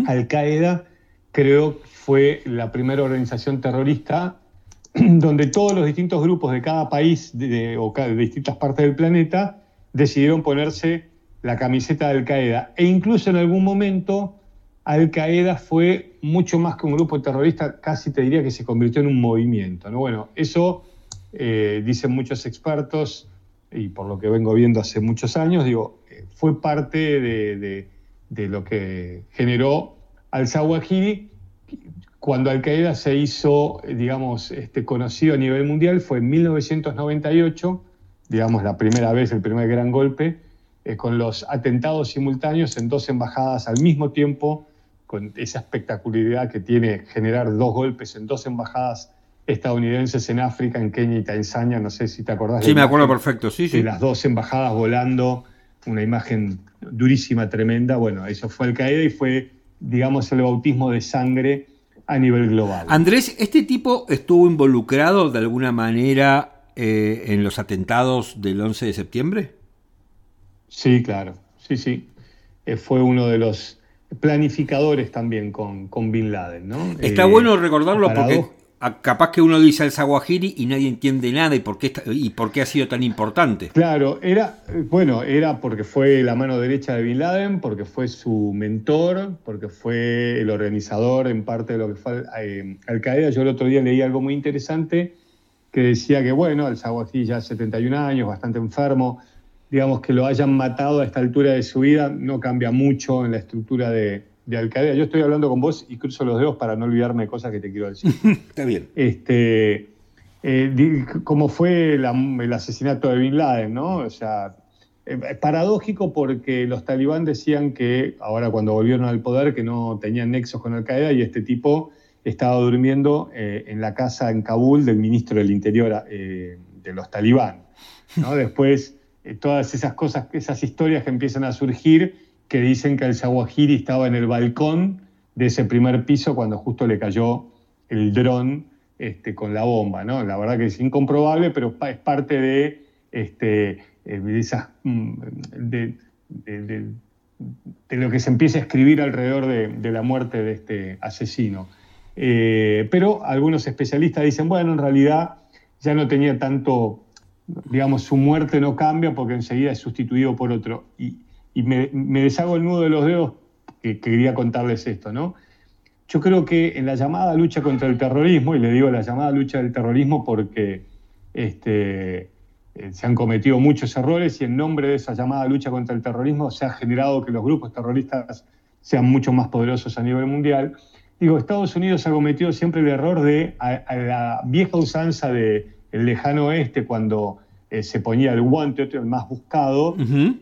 Al Qaeda creo fue la primera organización terrorista donde todos los distintos grupos de cada país de, o de distintas partes del planeta decidieron ponerse la camiseta de Al Qaeda e incluso en algún momento al Qaeda fue mucho más que un grupo terrorista, casi te diría que se convirtió en un movimiento. ¿no? Bueno, eso eh, dicen muchos expertos, y por lo que vengo viendo hace muchos años, digo, eh, fue parte de, lo que generó al-Zawahiri. Cuando Al-Qaeda se hizo, digamos, este, conocido a nivel mundial fue en 1998, digamos, la primera vez, el primer gran golpe, eh, con los atentados simultáneos en dos embajadas al mismo tiempo con esa espectacularidad que tiene generar dos golpes en dos embajadas estadounidenses en África, en Kenia y Tanzania, no sé si te acordás. Sí, me acuerdo perfecto, sí, sí. las dos embajadas volando, una imagen durísima, tremenda. Bueno, eso fue Al Qaeda y fue, digamos, el bautismo de sangre a nivel global. Andrés, ¿este tipo estuvo involucrado de alguna manera eh, en los atentados del 11 de septiembre? Sí, claro, sí, sí. Eh, fue uno de los planificadores también con, con Bin Laden. ¿no? Está eh, bueno recordarlo porque capaz que uno dice al Zawahiri y nadie entiende nada y por qué y por qué ha sido tan importante. Claro, era bueno, era porque fue la mano derecha de Bin Laden, porque fue su mentor, porque fue el organizador en parte de lo que fue eh, Al Qaeda. Yo el otro día leí algo muy interesante que decía que bueno, el Zawahiri ya 71 años, bastante enfermo, digamos, que lo hayan matado a esta altura de su vida no cambia mucho en la estructura de, de Al Qaeda. Yo estoy hablando con vos y cruzo los dedos para no olvidarme de cosas que te quiero decir. Está bien. Este, eh, como fue el asesinato de Bin Laden, ¿no? O sea, es paradójico porque los talibán decían que, ahora cuando volvieron al poder, que no tenían nexos con Al-Qaeda y este tipo estaba durmiendo eh, en la casa en Kabul del ministro del Interior eh, de los talibán. ¿no? Después, eh, todas esas cosas, esas historias que empiezan a surgir, que dicen que el Zawahiri estaba en el balcón de ese primer piso cuando justo le cayó el dron este, con la bomba. La verdad que es incomprobable, pero es parte de, este, esas, mm, de, lo que se empieza a escribir alrededor de la muerte de este asesino. Eh, pero algunos especialistas dicen, bueno, en realidad ya no tenía tanto, digamos, su muerte no cambia porque enseguida es sustituido por otro. Y, me, deshago el nudo de los dedos que, quería contarles esto, ¿no? Yo creo que en la llamada lucha contra el terrorismo, y le digo la llamada lucha del terrorismo porque este, eh, se han cometido muchos errores y en nombre de esa llamada lucha contra el terrorismo se ha generado que los grupos terroristas sean mucho más poderosos a nivel mundial. Digo, Estados Unidos ha cometido siempre el error de, la vieja usanza del lejano oeste, cuando eh, se ponía el guante, el más buscado,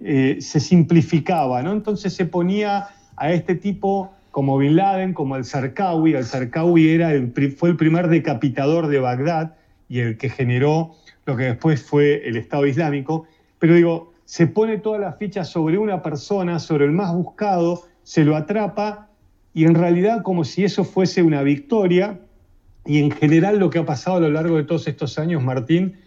eh, se simplificaba, ¿no? Entonces se ponía a este tipo como Bin Laden, como el Zarqawi. El Zarqawi era el, fue el primer decapitador de Bagdad y el que generó lo que después fue el Estado Islámico. Pero digo, se pone todas las fichas sobre una persona, sobre el más buscado, se lo atrapa y en realidad como si eso fuese una victoria, y en general lo que ha pasado a lo largo de todos estos años, Martín,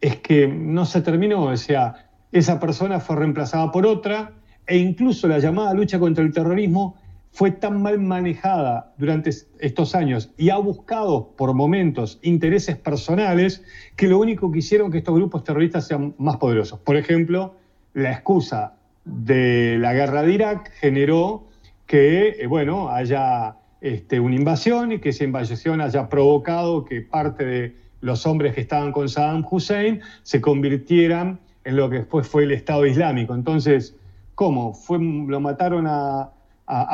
es que no se terminó, o sea, esa persona fue reemplazada por otra, e incluso la llamada lucha contra el terrorismo fue tan mal manejada durante estos años y ha buscado por momentos intereses personales que lo único que hicieron que estos grupos terroristas sean más poderosos. Por ejemplo, la excusa de la guerra de Irak generó que, eh, bueno, haya este, una invasión y que esa invasión haya provocado que parte de los hombres que estaban con Saddam Hussein se convirtieran en lo que después fue el Estado Islámico. Entonces, ¿cómo? Fue, lo mataron a,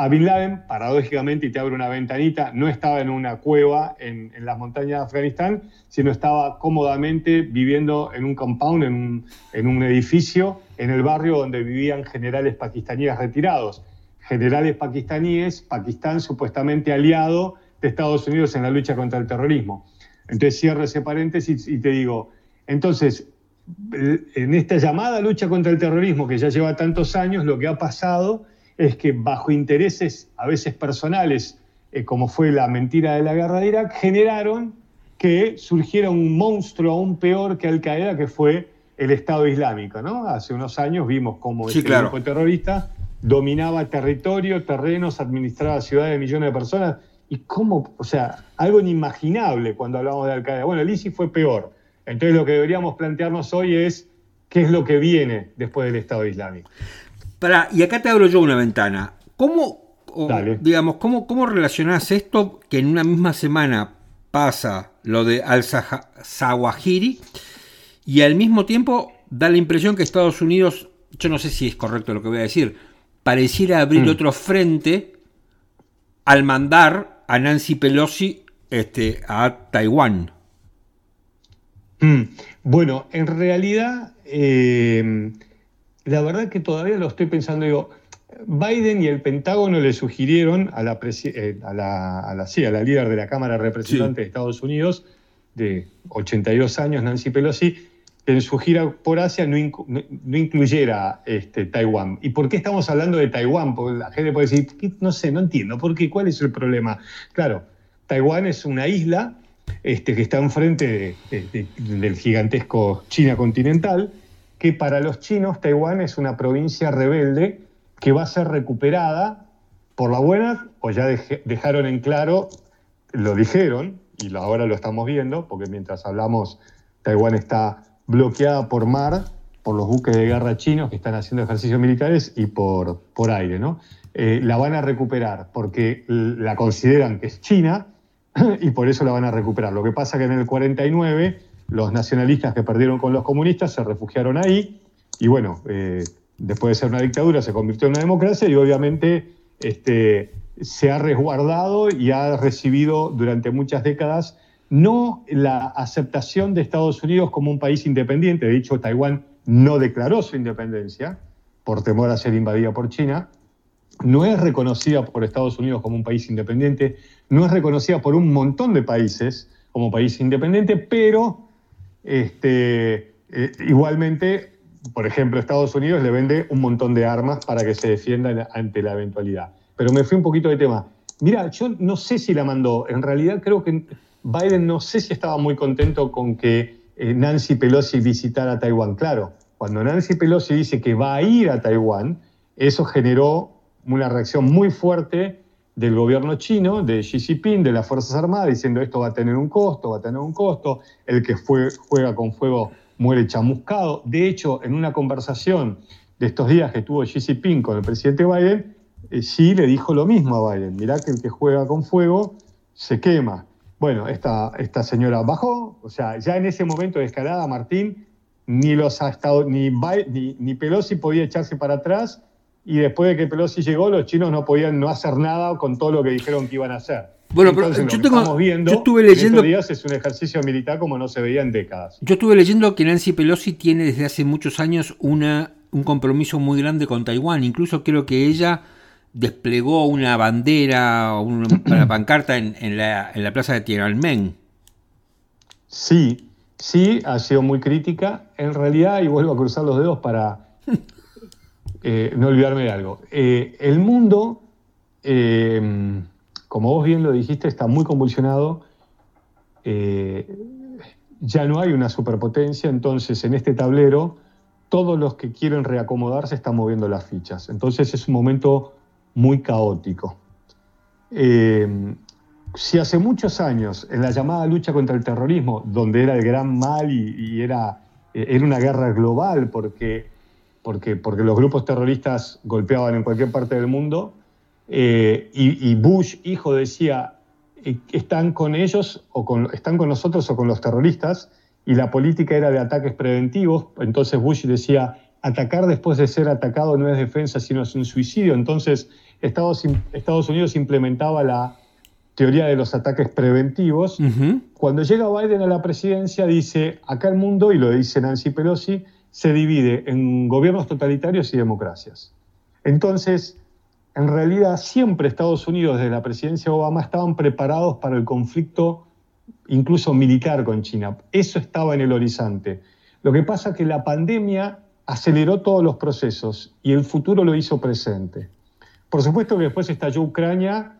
Bin Laden, paradójicamente, y te abro una ventanita, no estaba en una cueva en, las montañas de Afganistán, sino estaba cómodamente viviendo en un compound, en un, en un edificio, en el barrio donde vivían generales pakistaníes retirados generales pakistaníes, Pakistán supuestamente aliado de Estados Unidos en la lucha contra el terrorismo. Entonces cierro ese paréntesis y te digo, entonces, en esta llamada lucha contra el terrorismo que ya lleva tantos años, lo que ha pasado es que bajo intereses a veces personales, eh, como fue la mentira de la guerra de Irak, generaron que surgiera un monstruo aún peor que Al Qaeda, que fue el Estado Islámico. ¿no? Hace unos años vimos cómo ese grupo terrorista dominaba territorio, terrenos, administraba ciudades de millones de personas. Y cómo, o sea, algo inimaginable cuando hablamos de Al-Qaeda. Bueno, el ISIS fue peor. Entonces lo que deberíamos plantearnos hoy es qué es lo que viene después del Estado Islámico. Para, y acá te abro yo una ventana. ¿Cómo, digamos, cómo, cómo relacionás esto que en una misma semana pasa lo de al-Zawahiri y al mismo tiempo da la impresión que Estados Unidos, yo no sé si es correcto lo que voy a decir, pareciera abrir mm. otro frente al mandar a Nancy Pelosi este, a Taiwán. Mm. Bueno, en realidad, eh, la verdad que todavía lo estoy pensando, digo, Biden y el Pentágono le sugirieron a la, eh, a la, a la, sí, a la líder de la Cámara de Representantes de Estados Unidos, de 82 años, Nancy Pelosi, en su gira por Asia no, incluyera este, Taiwán. ¿Y por qué estamos hablando de Taiwán? Porque la gente puede decir, no sé, no entiendo, ¿por qué? ¿Cuál es el problema? Claro, Taiwán es una isla este, que está enfrente del gigantesco China continental, que para los chinos Taiwán es una provincia rebelde que va a ser recuperada por la buena, o ya dejaron en claro, lo dijeron, y ahora lo estamos viendo, porque mientras hablamos, Taiwán está bloqueada por mar, por los buques de guerra chinos que están haciendo ejercicios militares y por, por aire. ¿no? Eh, la van a recuperar porque la consideran que es China y por eso la van a recuperar. Lo que pasa que en el 49 los nacionalistas que perdieron con los comunistas se refugiaron ahí y bueno, eh, después de ser una dictadura se convirtió en una democracia y obviamente este, se ha resguardado y ha recibido durante muchas décadas no la aceptación de Estados Unidos como un país independiente. De hecho, Taiwán no declaró su independencia por temor a ser invadida por China, no es reconocida por Estados Unidos como un país independiente, no es reconocida por un montón de países como país independiente, pero este, eh, igualmente, por ejemplo, Estados Unidos le vende un montón de armas para que se defienda ante la eventualidad. Pero me fui un poquito de tema. Mira, yo no sé si la mandó. En realidad creo que Biden no sé si estaba muy contento con que eh, Nancy Pelosi visitara Taiwán. Claro, cuando Nancy Pelosi dice que va a ir a Taiwán, eso generó una reacción muy fuerte del gobierno chino, de Xi Jinping, de las Fuerzas Armadas, diciendo esto va a tener un costo, va a tener un costo, el que juega con fuego muere chamuscado. De hecho, en una conversación de estos días que tuvo Xi Jinping con el presidente Biden, eh, Xi le dijo lo mismo a Biden, mirá que el que juega con fuego se quema. Bueno, esta, esta señora bajó, o sea, ya en ese momento de escalada, Martín, ni, los ni, ni, ni Pelosi podía echarse para atrás, y después de que Pelosi llegó, los chinos no podían no hacer nada con todo lo que dijeron que iban a hacer. Bueno, pero yo, tengo, viendo yo estuve leyendo. días es un ejercicio militar como no se veía en décadas. Yo estuve leyendo que Nancy Pelosi tiene desde hace muchos años una, un compromiso muy grande con Taiwán. Incluso creo que ella desplegó una bandera o una, pancarta en, en, la, en la plaza de Tiananmen. Sí, sí, ha sido muy crítica. En realidad, y vuelvo a cruzar los dedos para eh, no olvidarme de algo. Eh, el mundo, eh, como vos bien lo dijiste, está muy convulsionado. ya no hay una superpotencia, entonces en este tablero todos los que quieren reacomodarse están moviendo las fichas. Entonces es un momento muy caótico. si hace muchos años, en la llamada lucha contra el terrorismo, donde era el gran mal y, era, era una guerra global, porque porque, porque los grupos terroristas golpeaban en cualquier parte del mundo, eh, y, Bush, hijo, decía, eh, están con ellos, o con, están con nosotros o con los terroristas, y la política era de ataques preventivos, entonces Bush decía, atacar después de ser atacado no es defensa, sino es un suicidio, entonces Estados, Estados Unidos implementaba la teoría de los ataques preventivos. Cuando llega Biden a la presidencia, dice, acá el mundo, y lo dice Nancy Pelosi, se divide en gobiernos totalitarios y democracias. Entonces, en realidad siempre Estados Unidos desde la presidencia de Obama estaban preparados para el conflicto incluso militar con China. Eso estaba en el horizonte. Lo que pasa es que la pandemia aceleró todos los procesos y el futuro lo hizo presente. Por supuesto que después estalló Ucrania,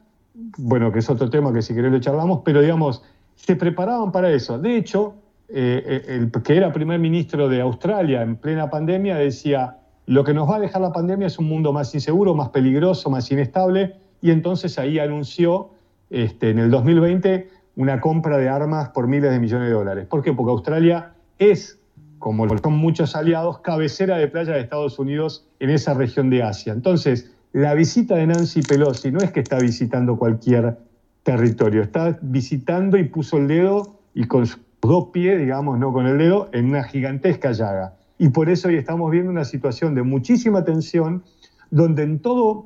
bueno, que es otro tema que si querés lo charlamos, pero digamos, se preparaban para eso. De hecho, eh, eh, el que era primer ministro de Australia en plena pandemia, decía, lo que nos va a dejar la pandemia es un mundo más inseguro, más peligroso, más inestable, y entonces ahí anunció este, en el 2020 una compra de armas por miles de millones de dólares. ¿Por qué? Porque Australia es, como son muchos aliados, cabecera de playa de Estados Unidos en esa región de Asia. Entonces, la visita de Nancy Pelosi no es que está visitando cualquier territorio, está visitando y puso el dedo y con su dos pies, digamos, no con el dedo, en una gigantesca llaga. Y por eso hoy estamos viendo una situación de muchísima tensión, donde en todo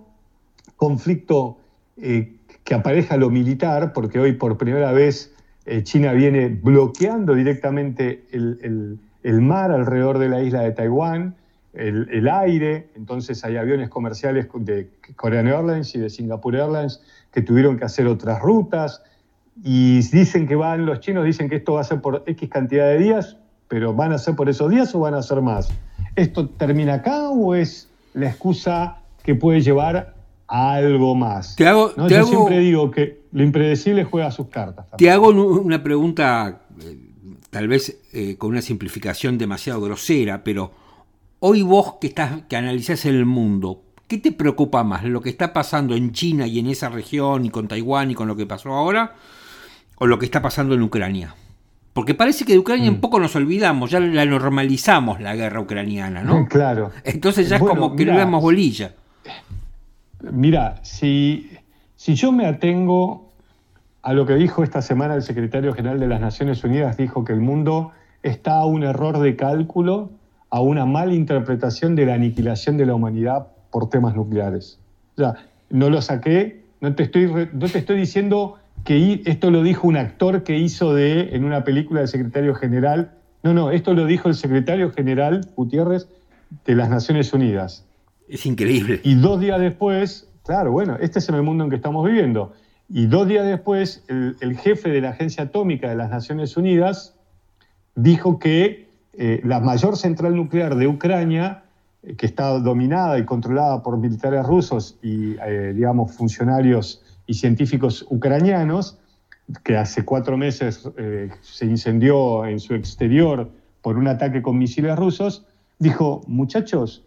conflicto eh, que apareja lo militar, porque hoy por primera vez eh, China viene bloqueando directamente el, mar alrededor de la isla de Taiwán, el, el, aire, entonces hay aviones comerciales de Korean Airlines y de Singapore Airlines que tuvieron que hacer otras rutas, y dicen que van, los chinos dicen que esto va a ser por X cantidad de días, pero ¿van a ser por esos días o van a ser más? ¿Esto termina acá o es la excusa que puede llevar a algo más? Te hago, Yo siempre digo que lo impredecible juega sus cartas. Te hago una pregunta, eh, tal vez eh, con una simplificación demasiado grosera, pero hoy vos que, estás, que analizás el mundo, ¿qué te preocupa más? ¿Lo que está pasando en China y en esa región y con Taiwán y con lo que pasó ahora? o lo que está pasando en Ucrania. Porque parece que de Ucrania un mm. poco nos olvidamos, ya la normalizamos la guerra ucraniana, ¿no? Claro. Entonces ya es como que no vemos bolilla. Mira, si, si yo me atengo a lo que dijo esta semana el secretario general de las Naciones Unidas, dijo que el mundo está a un error de cálculo, a una mala interpretación de la aniquilación de la humanidad por temas nucleares. O sea, no lo saqué, no te estoy, no te estoy diciendo que esto lo dijo un actor que hizo de, en una película de secretario general No, no, esto lo dijo el secretario general Gutiérrez de las Naciones Unidas. Es increíble. Y dos días después, claro, bueno, este es el mundo en que estamos viviendo. Y dos días después, el, jefe de la Agencia Atómica de las Naciones Unidas dijo que eh, la mayor central nuclear de Ucrania, eh, que está dominada y controlada por militares rusos y, eh, digamos, funcionarios y científicos ucranianos, que hace cuatro meses se incendió en su exterior por un ataque con misiles rusos, dijo, muchachos,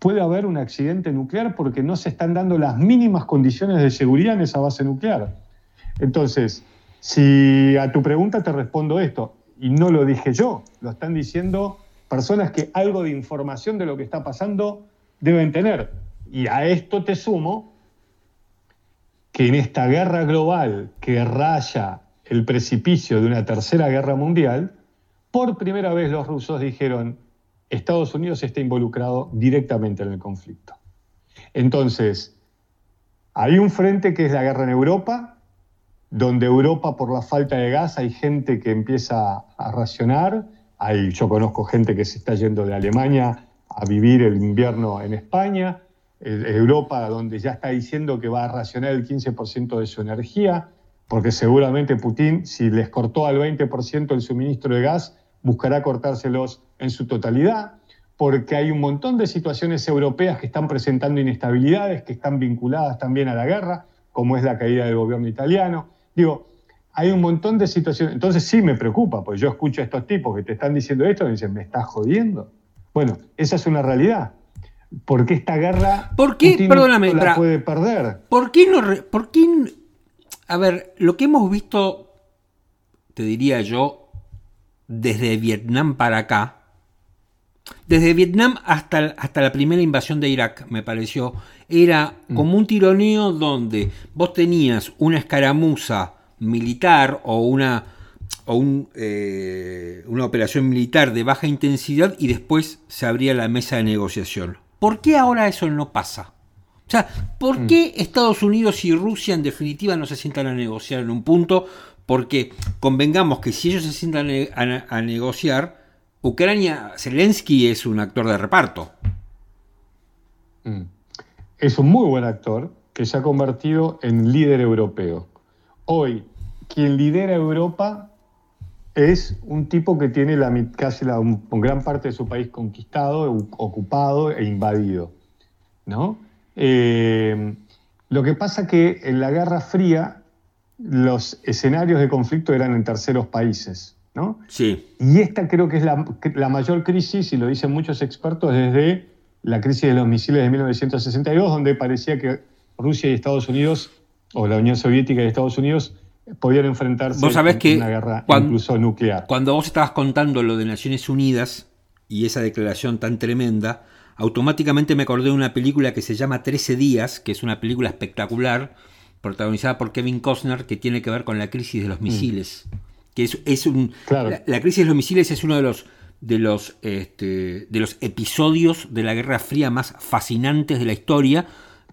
puede haber un accidente nuclear porque no se están dando las mínimas condiciones de seguridad en esa base nuclear. Entonces, si a tu pregunta te respondo esto, y no lo dije yo, lo están diciendo personas que algo de información de lo que está pasando deben tener. Y a esto te sumo que en esta guerra global que raya el precipicio de una tercera guerra mundial, por primera vez los rusos dijeron, Estados Unidos está involucrado directamente en el conflicto. Entonces, hay un frente que es la guerra en Europa, donde Europa por la falta de gas hay gente que empieza a racionar, hay, yo conozco gente que se está yendo de Alemania a vivir el invierno en España, Europa donde ya está diciendo que va a racionar el 15% de su energía, porque seguramente Putin, si les cortó al 20% el suministro de gas, buscará cortárselos en su totalidad, porque hay un montón de situaciones europeas que están presentando inestabilidades, que están vinculadas también a la guerra, como es la caída del gobierno italiano. Digo, hay un montón de situaciones. Entonces sí me preocupa, porque yo escucho a estos tipos que te están diciendo esto y dicen, me estás jodiendo. Bueno, esa es una realidad. ¿Por qué esta guerra ¿Por qué, perdóname, la puede perder? ¿Por qué no... por qué, a ver, lo que hemos visto, te diría yo, desde Vietnam para acá, desde Vietnam hasta, hasta la primera invasión de Irak, me pareció, era mm. como un tironeo donde vos tenías una escaramuza militar o una, o eh, una operación militar de baja intensidad y después se abría la mesa de negociación. ¿Por qué ahora eso no pasa? O sea, ¿por mm. qué Estados Unidos y Rusia en definitiva no se sientan a negociar en un punto porque convengamos que si ellos se sientan a, negociar, Ucrania, Zelensky es un actor de reparto. Mm. Es un muy buen actor que se ha convertido en líder europeo. Hoy, quien lidera Europa es un tipo que tiene la, casi la gran parte de su país conquistado, ocupado e invadido. ¿no? Eh, lo que pasa que en la Guerra Fría los escenarios de conflicto eran en terceros países. ¿no? Sí. Y esta creo que es la, mayor crisis, y lo dicen muchos expertos, desde la crisis de los misiles de 1962, donde parecía que Rusia y Estados Unidos, o la Unión Soviética y Estados Unidos, podían enfrentarse ¿Vos sabés en una guerra incluso nuclear. Cuando vos estabas contando lo de Naciones Unidas y esa declaración tan tremenda, automáticamente me acordé de una película que se llama Trece días, que es una película espectacular, protagonizada por Kevin Costner, que tiene que ver con la crisis de los mm. misiles. Que es, un. La, crisis de los misiles es uno de los de los, este, de los episodios de la Guerra Fría más fascinantes de la historia,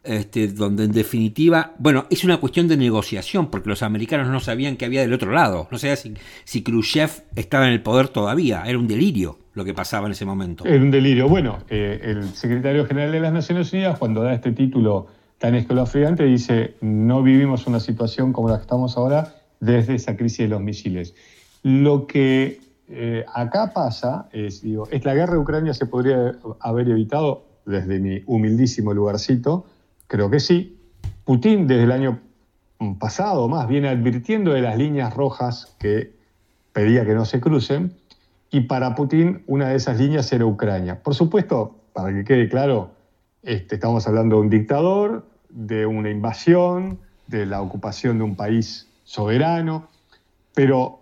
este, donde en definitiva, bueno, es una cuestión de negociación, porque los americanos no sabían qué había del otro lado, no sabían si, si Khrushchev estaba en el poder todavía, era un delirio lo que pasaba en ese momento. Era un delirio. Bueno, eh, el secretario general de las Naciones Unidas, cuando da este título tan escalofriante, dice, no vivimos una situación como la que estamos ahora desde esa crisis de los misiles. Lo que eh, acá pasa es, digo, ¿es la guerra de Ucrania se podría haber evitado desde mi humildísimo lugarcito? Creo que sí. Putin desde el año pasado más viene advirtiendo de las líneas rojas que pedía que no se crucen y para Putin una de esas líneas era Ucrania. Por supuesto, para que quede claro, este, estamos hablando de un dictador, de una invasión, de la ocupación de un país soberano, pero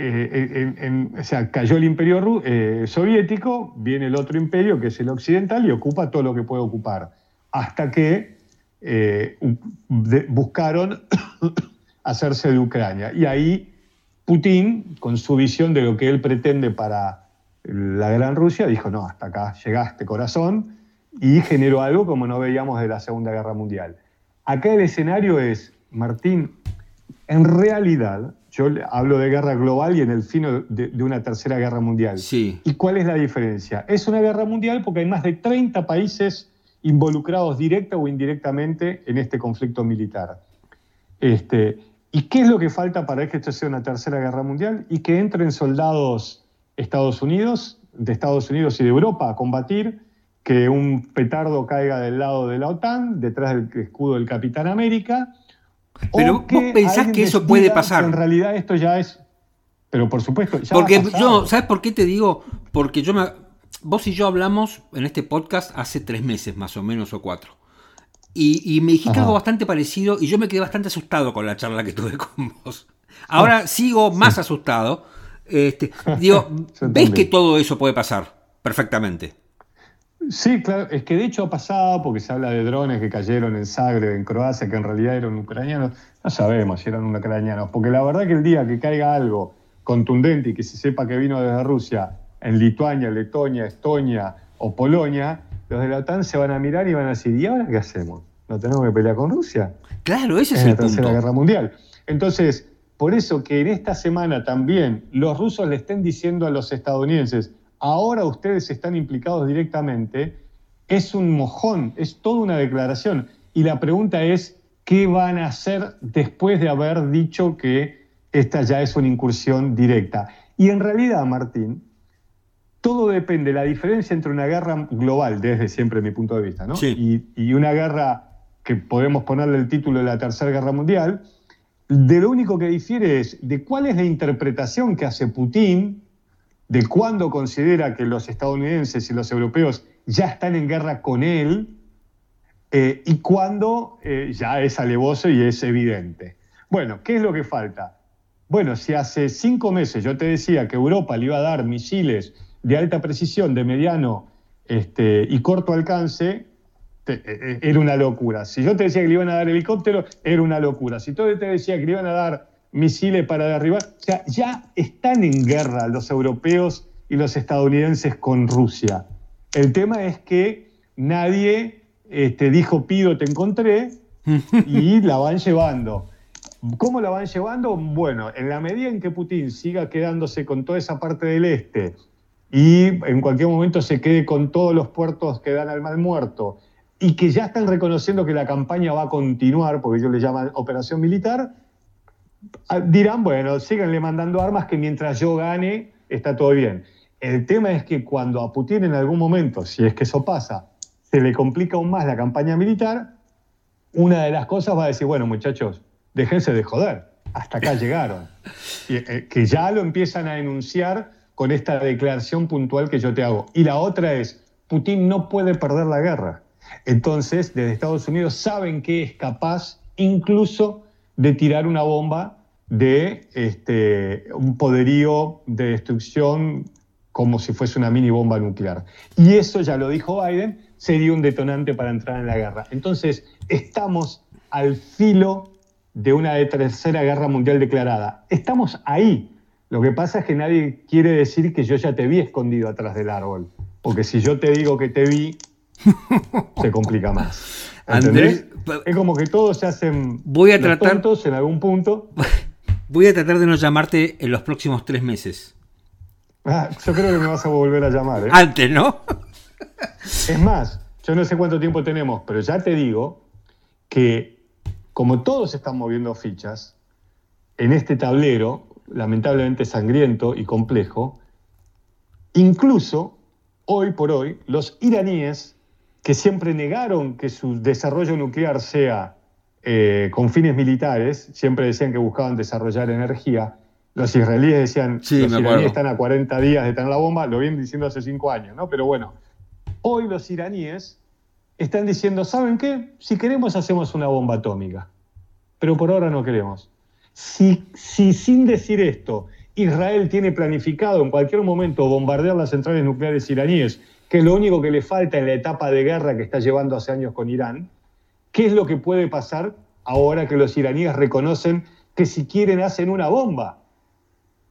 eh, eh, o sea, cayó el imperio eh, soviético, viene el otro imperio, que es el occidental, y ocupa todo lo que puede ocupar, hasta que buscaron hacerse de Ucrania. Y ahí Putin, con su visión de lo que él pretende para la Gran Rusia, dijo, no, hasta acá llegaste corazón, y generó algo como no veíamos de la Segunda Guerra Mundial. Acá el escenario es, Martín, en realidad, yo hablo de guerra global y en el fin de, de, una tercera guerra mundial. Sí. ¿Y cuál es la diferencia? Es una guerra mundial porque hay más de 30 países involucrados directa o indirectamente en este conflicto militar. Este, ¿Y qué es lo que falta para que esto sea una tercera guerra mundial? Y que entren soldados Estados Unidos, de Estados Unidos y de Europa a combatir, que un petardo caiga del lado de la OTAN, detrás del escudo del Capitán América. Pero vos pensás que eso puede pasar. en realidad esto ya es. Pero por supuesto, ya Porque yo, ¿sabes por qué te digo? Porque yo me. Vos y yo hablamos en este podcast hace tres meses más o menos o cuatro. Y, me dijiste algo bastante parecido y yo me quedé bastante asustado con la charla que tuve con vos. Ahora sigo más asustado. Este, digo, ¿ves que todo eso puede pasar perfectamente? Sí, claro, es que de hecho ha pasado porque se habla de drones que cayeron en Zagreb, en Croacia, que en realidad eran ucranianos. No sabemos si eran ucranianos, porque la verdad que el día que caiga algo contundente y que se sepa que vino desde Rusia en Lituania, Letonia, Estonia o Polonia, los de la OTAN se van a mirar y van a decir, ¿y ahora qué hacemos? ¿No tenemos que pelear con Rusia? Claro, ese es, la el Tercera Guerra Mundial. Entonces, por eso que en esta semana también los rusos le estén diciendo a los estadounidenses, ahora ustedes están implicados directamente, es un mojón, es toda una declaración. Y la pregunta es, ¿qué van a hacer después de haber dicho que esta ya es una incursión directa? Y en realidad, Martín, todo depende, la diferencia entre una guerra global, desde siempre mi punto de vista, ¿no? Sí. Y, y una guerra que podemos ponerle el título de la Tercera Guerra Mundial, de lo único que difiere es de cuál es la interpretación que hace Putin, de cuándo considera que los estadounidenses y los europeos ya están en guerra con él eh, y cuándo eh, ya es alevoso y es evidente. Bueno, ¿qué es lo que falta? Bueno, si hace cinco meses yo te decía que Europa le iba a dar misiles de alta precisión, de mediano este, y corto alcance, eh, era una locura. Si yo te decía que le iban a dar helicóptero, era una locura. Si todo te decía que le iban a dar misiles para derribar, o sea, ya están en guerra los europeos y los estadounidenses con Rusia. El tema es que nadie este, dijo pido, te encontré, y la van llevando. ¿Cómo la van llevando? Bueno, en la medida en que Putin siga quedándose con toda esa parte del este y en cualquier momento se quede con todos los puertos que dan al mal muerto y que ya están reconociendo que la campaña va a continuar, porque ellos le llaman operación militar, dirán, bueno, síganle mandando armas que mientras yo gane está todo bien. El tema es que cuando a Putin en algún momento, si es que eso pasa, se le complica aún más la campaña militar, una de las cosas va a decir, bueno muchachos, déjense de joder, hasta acá llegaron. Eh, que ya lo empiezan a enunciar con esta declaración puntual que yo te hago. Y la otra es, Putin no puede perder la guerra. Entonces, desde Estados Unidos saben que es capaz incluso de tirar una bomba de este, un poderío de destrucción como si fuese una mini bomba nuclear. Y eso, ya lo dijo Biden, sería un detonante para entrar en la guerra. Entonces, estamos al filo de una tercera guerra mundial declarada. Estamos ahí. Lo que pasa es que nadie quiere decir que yo ya te vi escondido atrás del árbol. Porque si yo te digo que te vi, se complica más. Andrés, es como que todos se hacen voy a tratar, tontos en algún punto. Voy a tratar de no llamarte en los próximos tres meses. Ah, yo creo que me vas a volver a llamar. ¿eh? Antes, ¿no? es más, yo no sé cuánto tiempo tenemos, pero ya te digo que como todos están moviendo fichas en este tablero, lamentablemente sangriento y complejo, incluso hoy por hoy los iraníes que siempre negaron que su desarrollo nuclear sea eh, con fines militares, siempre decían que buscaban desarrollar energía. Los israelíes decían, sí, los iraníes están a 40 días de tener la bomba, lo vienen diciendo hace 5 años, ¿no? Pero bueno, hoy los iraníes están diciendo, ¿saben qué? Si queremos hacemos una bomba atómica, pero por ahora no queremos. Si, si sin decir esto Israel tiene planificado en cualquier momento bombardear las centrales nucleares iraníes que es lo único que le falta en la etapa de guerra que está llevando hace años con Irán, ¿qué es lo que puede pasar ahora que los iraníes reconocen que si quieren hacen una bomba?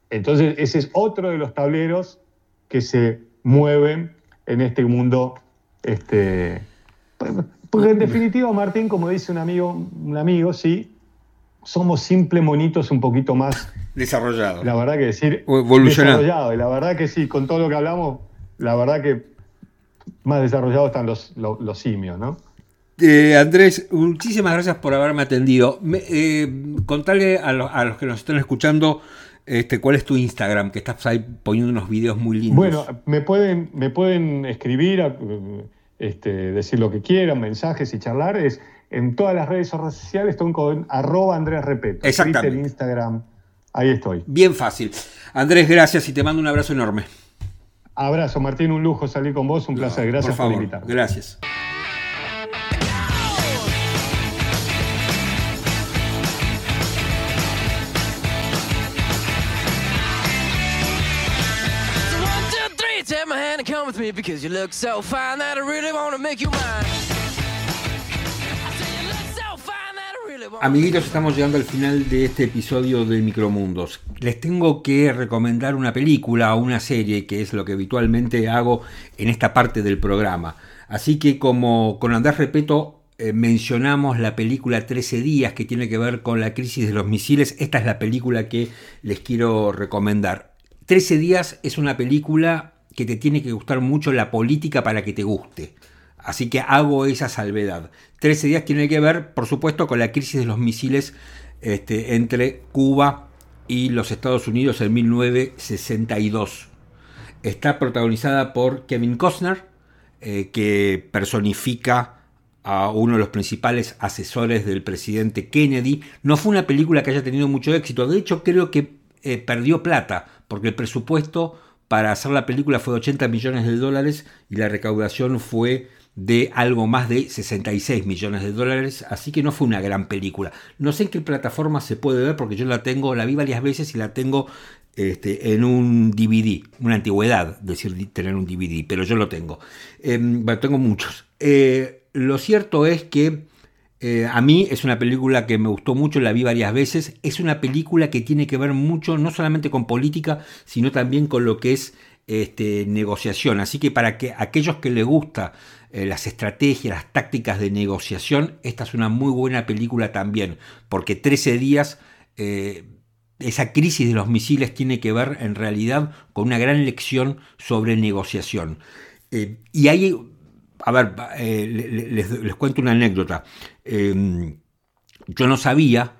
Entonces ese es otro de los tableros que se mueven en este mundo. Este, porque en definitiva, Martín, como dice un amigo, un amigo, sí, somos simples monitos un poquito más desarrollados. La verdad que decir evolucionado. Y la verdad que sí, con todo lo que hablamos, la verdad que más desarrollados están los, los, simios, ¿no? Eh, Andrés, muchísimas gracias por haberme atendido. Eh, contale a, a, los que nos están escuchando este, cuál es tu Instagram, que estás ahí poniendo unos videos muy lindos. Bueno, me pueden, me pueden escribir, este, decir lo que quieran, mensajes y charlar. Es en todas las redes sociales estoy con arroba Andrés Repeto. Exactamente. Twitter, Instagram, ahí estoy. Bien fácil. Andrés, gracias y te mando un abrazo enorme. Abrazo, Martín, un lujo salir con vos, un placer. Gracias por, por invitarme. Gracias. because you look so fine that I really want to make you mine. Amiguitos, estamos llegando al final de este episodio de Micromundos. Les tengo que recomendar una película o una serie, que es lo que habitualmente hago en esta parte del programa. Así que como con Andrés Repeto eh, mencionamos la película 13 días que tiene que ver con la crisis de los misiles, esta es la película que les quiero recomendar. 13 días es una película que te tiene que gustar mucho la política para que te guste. Así que hago esa salvedad. 13 días tiene que ver, por supuesto, con la crisis de los misiles este, entre Cuba y los Estados Unidos en 1962. Está protagonizada por Kevin Costner, eh, que personifica a uno de los principales asesores del presidente Kennedy. No fue una película que haya tenido mucho éxito, de hecho creo que eh, perdió plata, porque el presupuesto para hacer la película fue de 80 millones de dólares y la recaudación fue de algo más de 66 millones de dólares, así que no fue una gran película. No sé en qué plataforma se puede ver porque yo la tengo, la vi varias veces y la tengo este, en un DVD, una antigüedad decir tener un DVD, pero yo lo tengo. Em, bueno, tengo muchos. Eh, lo cierto es que eh, a mí es una película que me gustó mucho, la vi varias veces. Es una película que tiene que ver mucho, no solamente con política, sino también con lo que es este, negociación. Así que para que aquellos que les gusta eh, las estrategias, las tácticas de negociación, esta es una muy buena película también, porque 13 días, eh, esa crisis de los misiles tiene que ver en realidad con una gran lección sobre negociación. Eh, y hay, a ver, les, cuento una anécdota. Em, yo no sabía,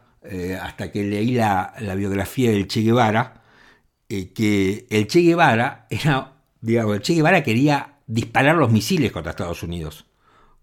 hasta que leí la, la, biografía del Che Guevara, que el Che Guevara era, digamos, el Che Guevara quería disparar los misiles contra Estados Unidos.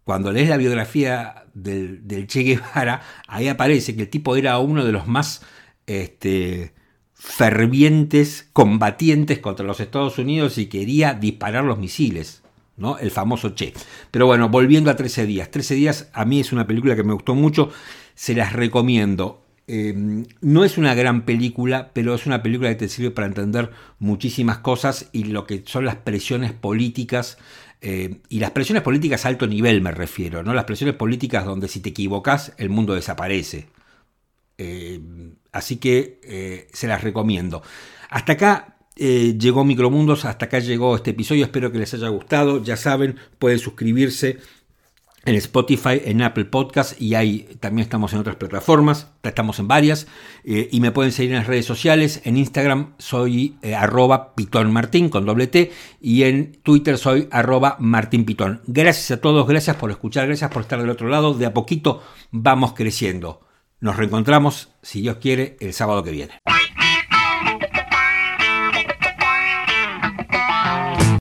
Cuando lees la biografía del, Che Guevara, ahí aparece que el tipo era uno de los más este, fervientes combatientes contra los Estados Unidos y quería disparar los misiles. ¿no? El famoso Che. Pero bueno, volviendo a 13 días. 13 días a mí es una película que me gustó mucho, se las recomiendo. Em, no es una gran película, pero es una película que te sirve para entender muchísimas cosas y lo que son las presiones políticas. Eh, y las presiones políticas a alto nivel me refiero, ¿no? Las presiones políticas donde si te equivocas el mundo desaparece. Em, así que eh, se las recomiendo. Hasta acá eh, llegó Micromundos, hasta acá llegó este episodio, espero que les haya gustado. Ya saben, pueden suscribirse en Spotify, en Apple Podcast y ahí también estamos en otras plataformas, estamos en varias eh, y me pueden seguir en las redes sociales, en Instagram soy eh, arroba pitonmartín con doble T y en Twitter soy arroba martinpitón. Gracias a todos, gracias por escuchar, gracias por estar del otro lado, de a poquito vamos creciendo. Nos reencontramos, si Dios quiere, el sábado que viene.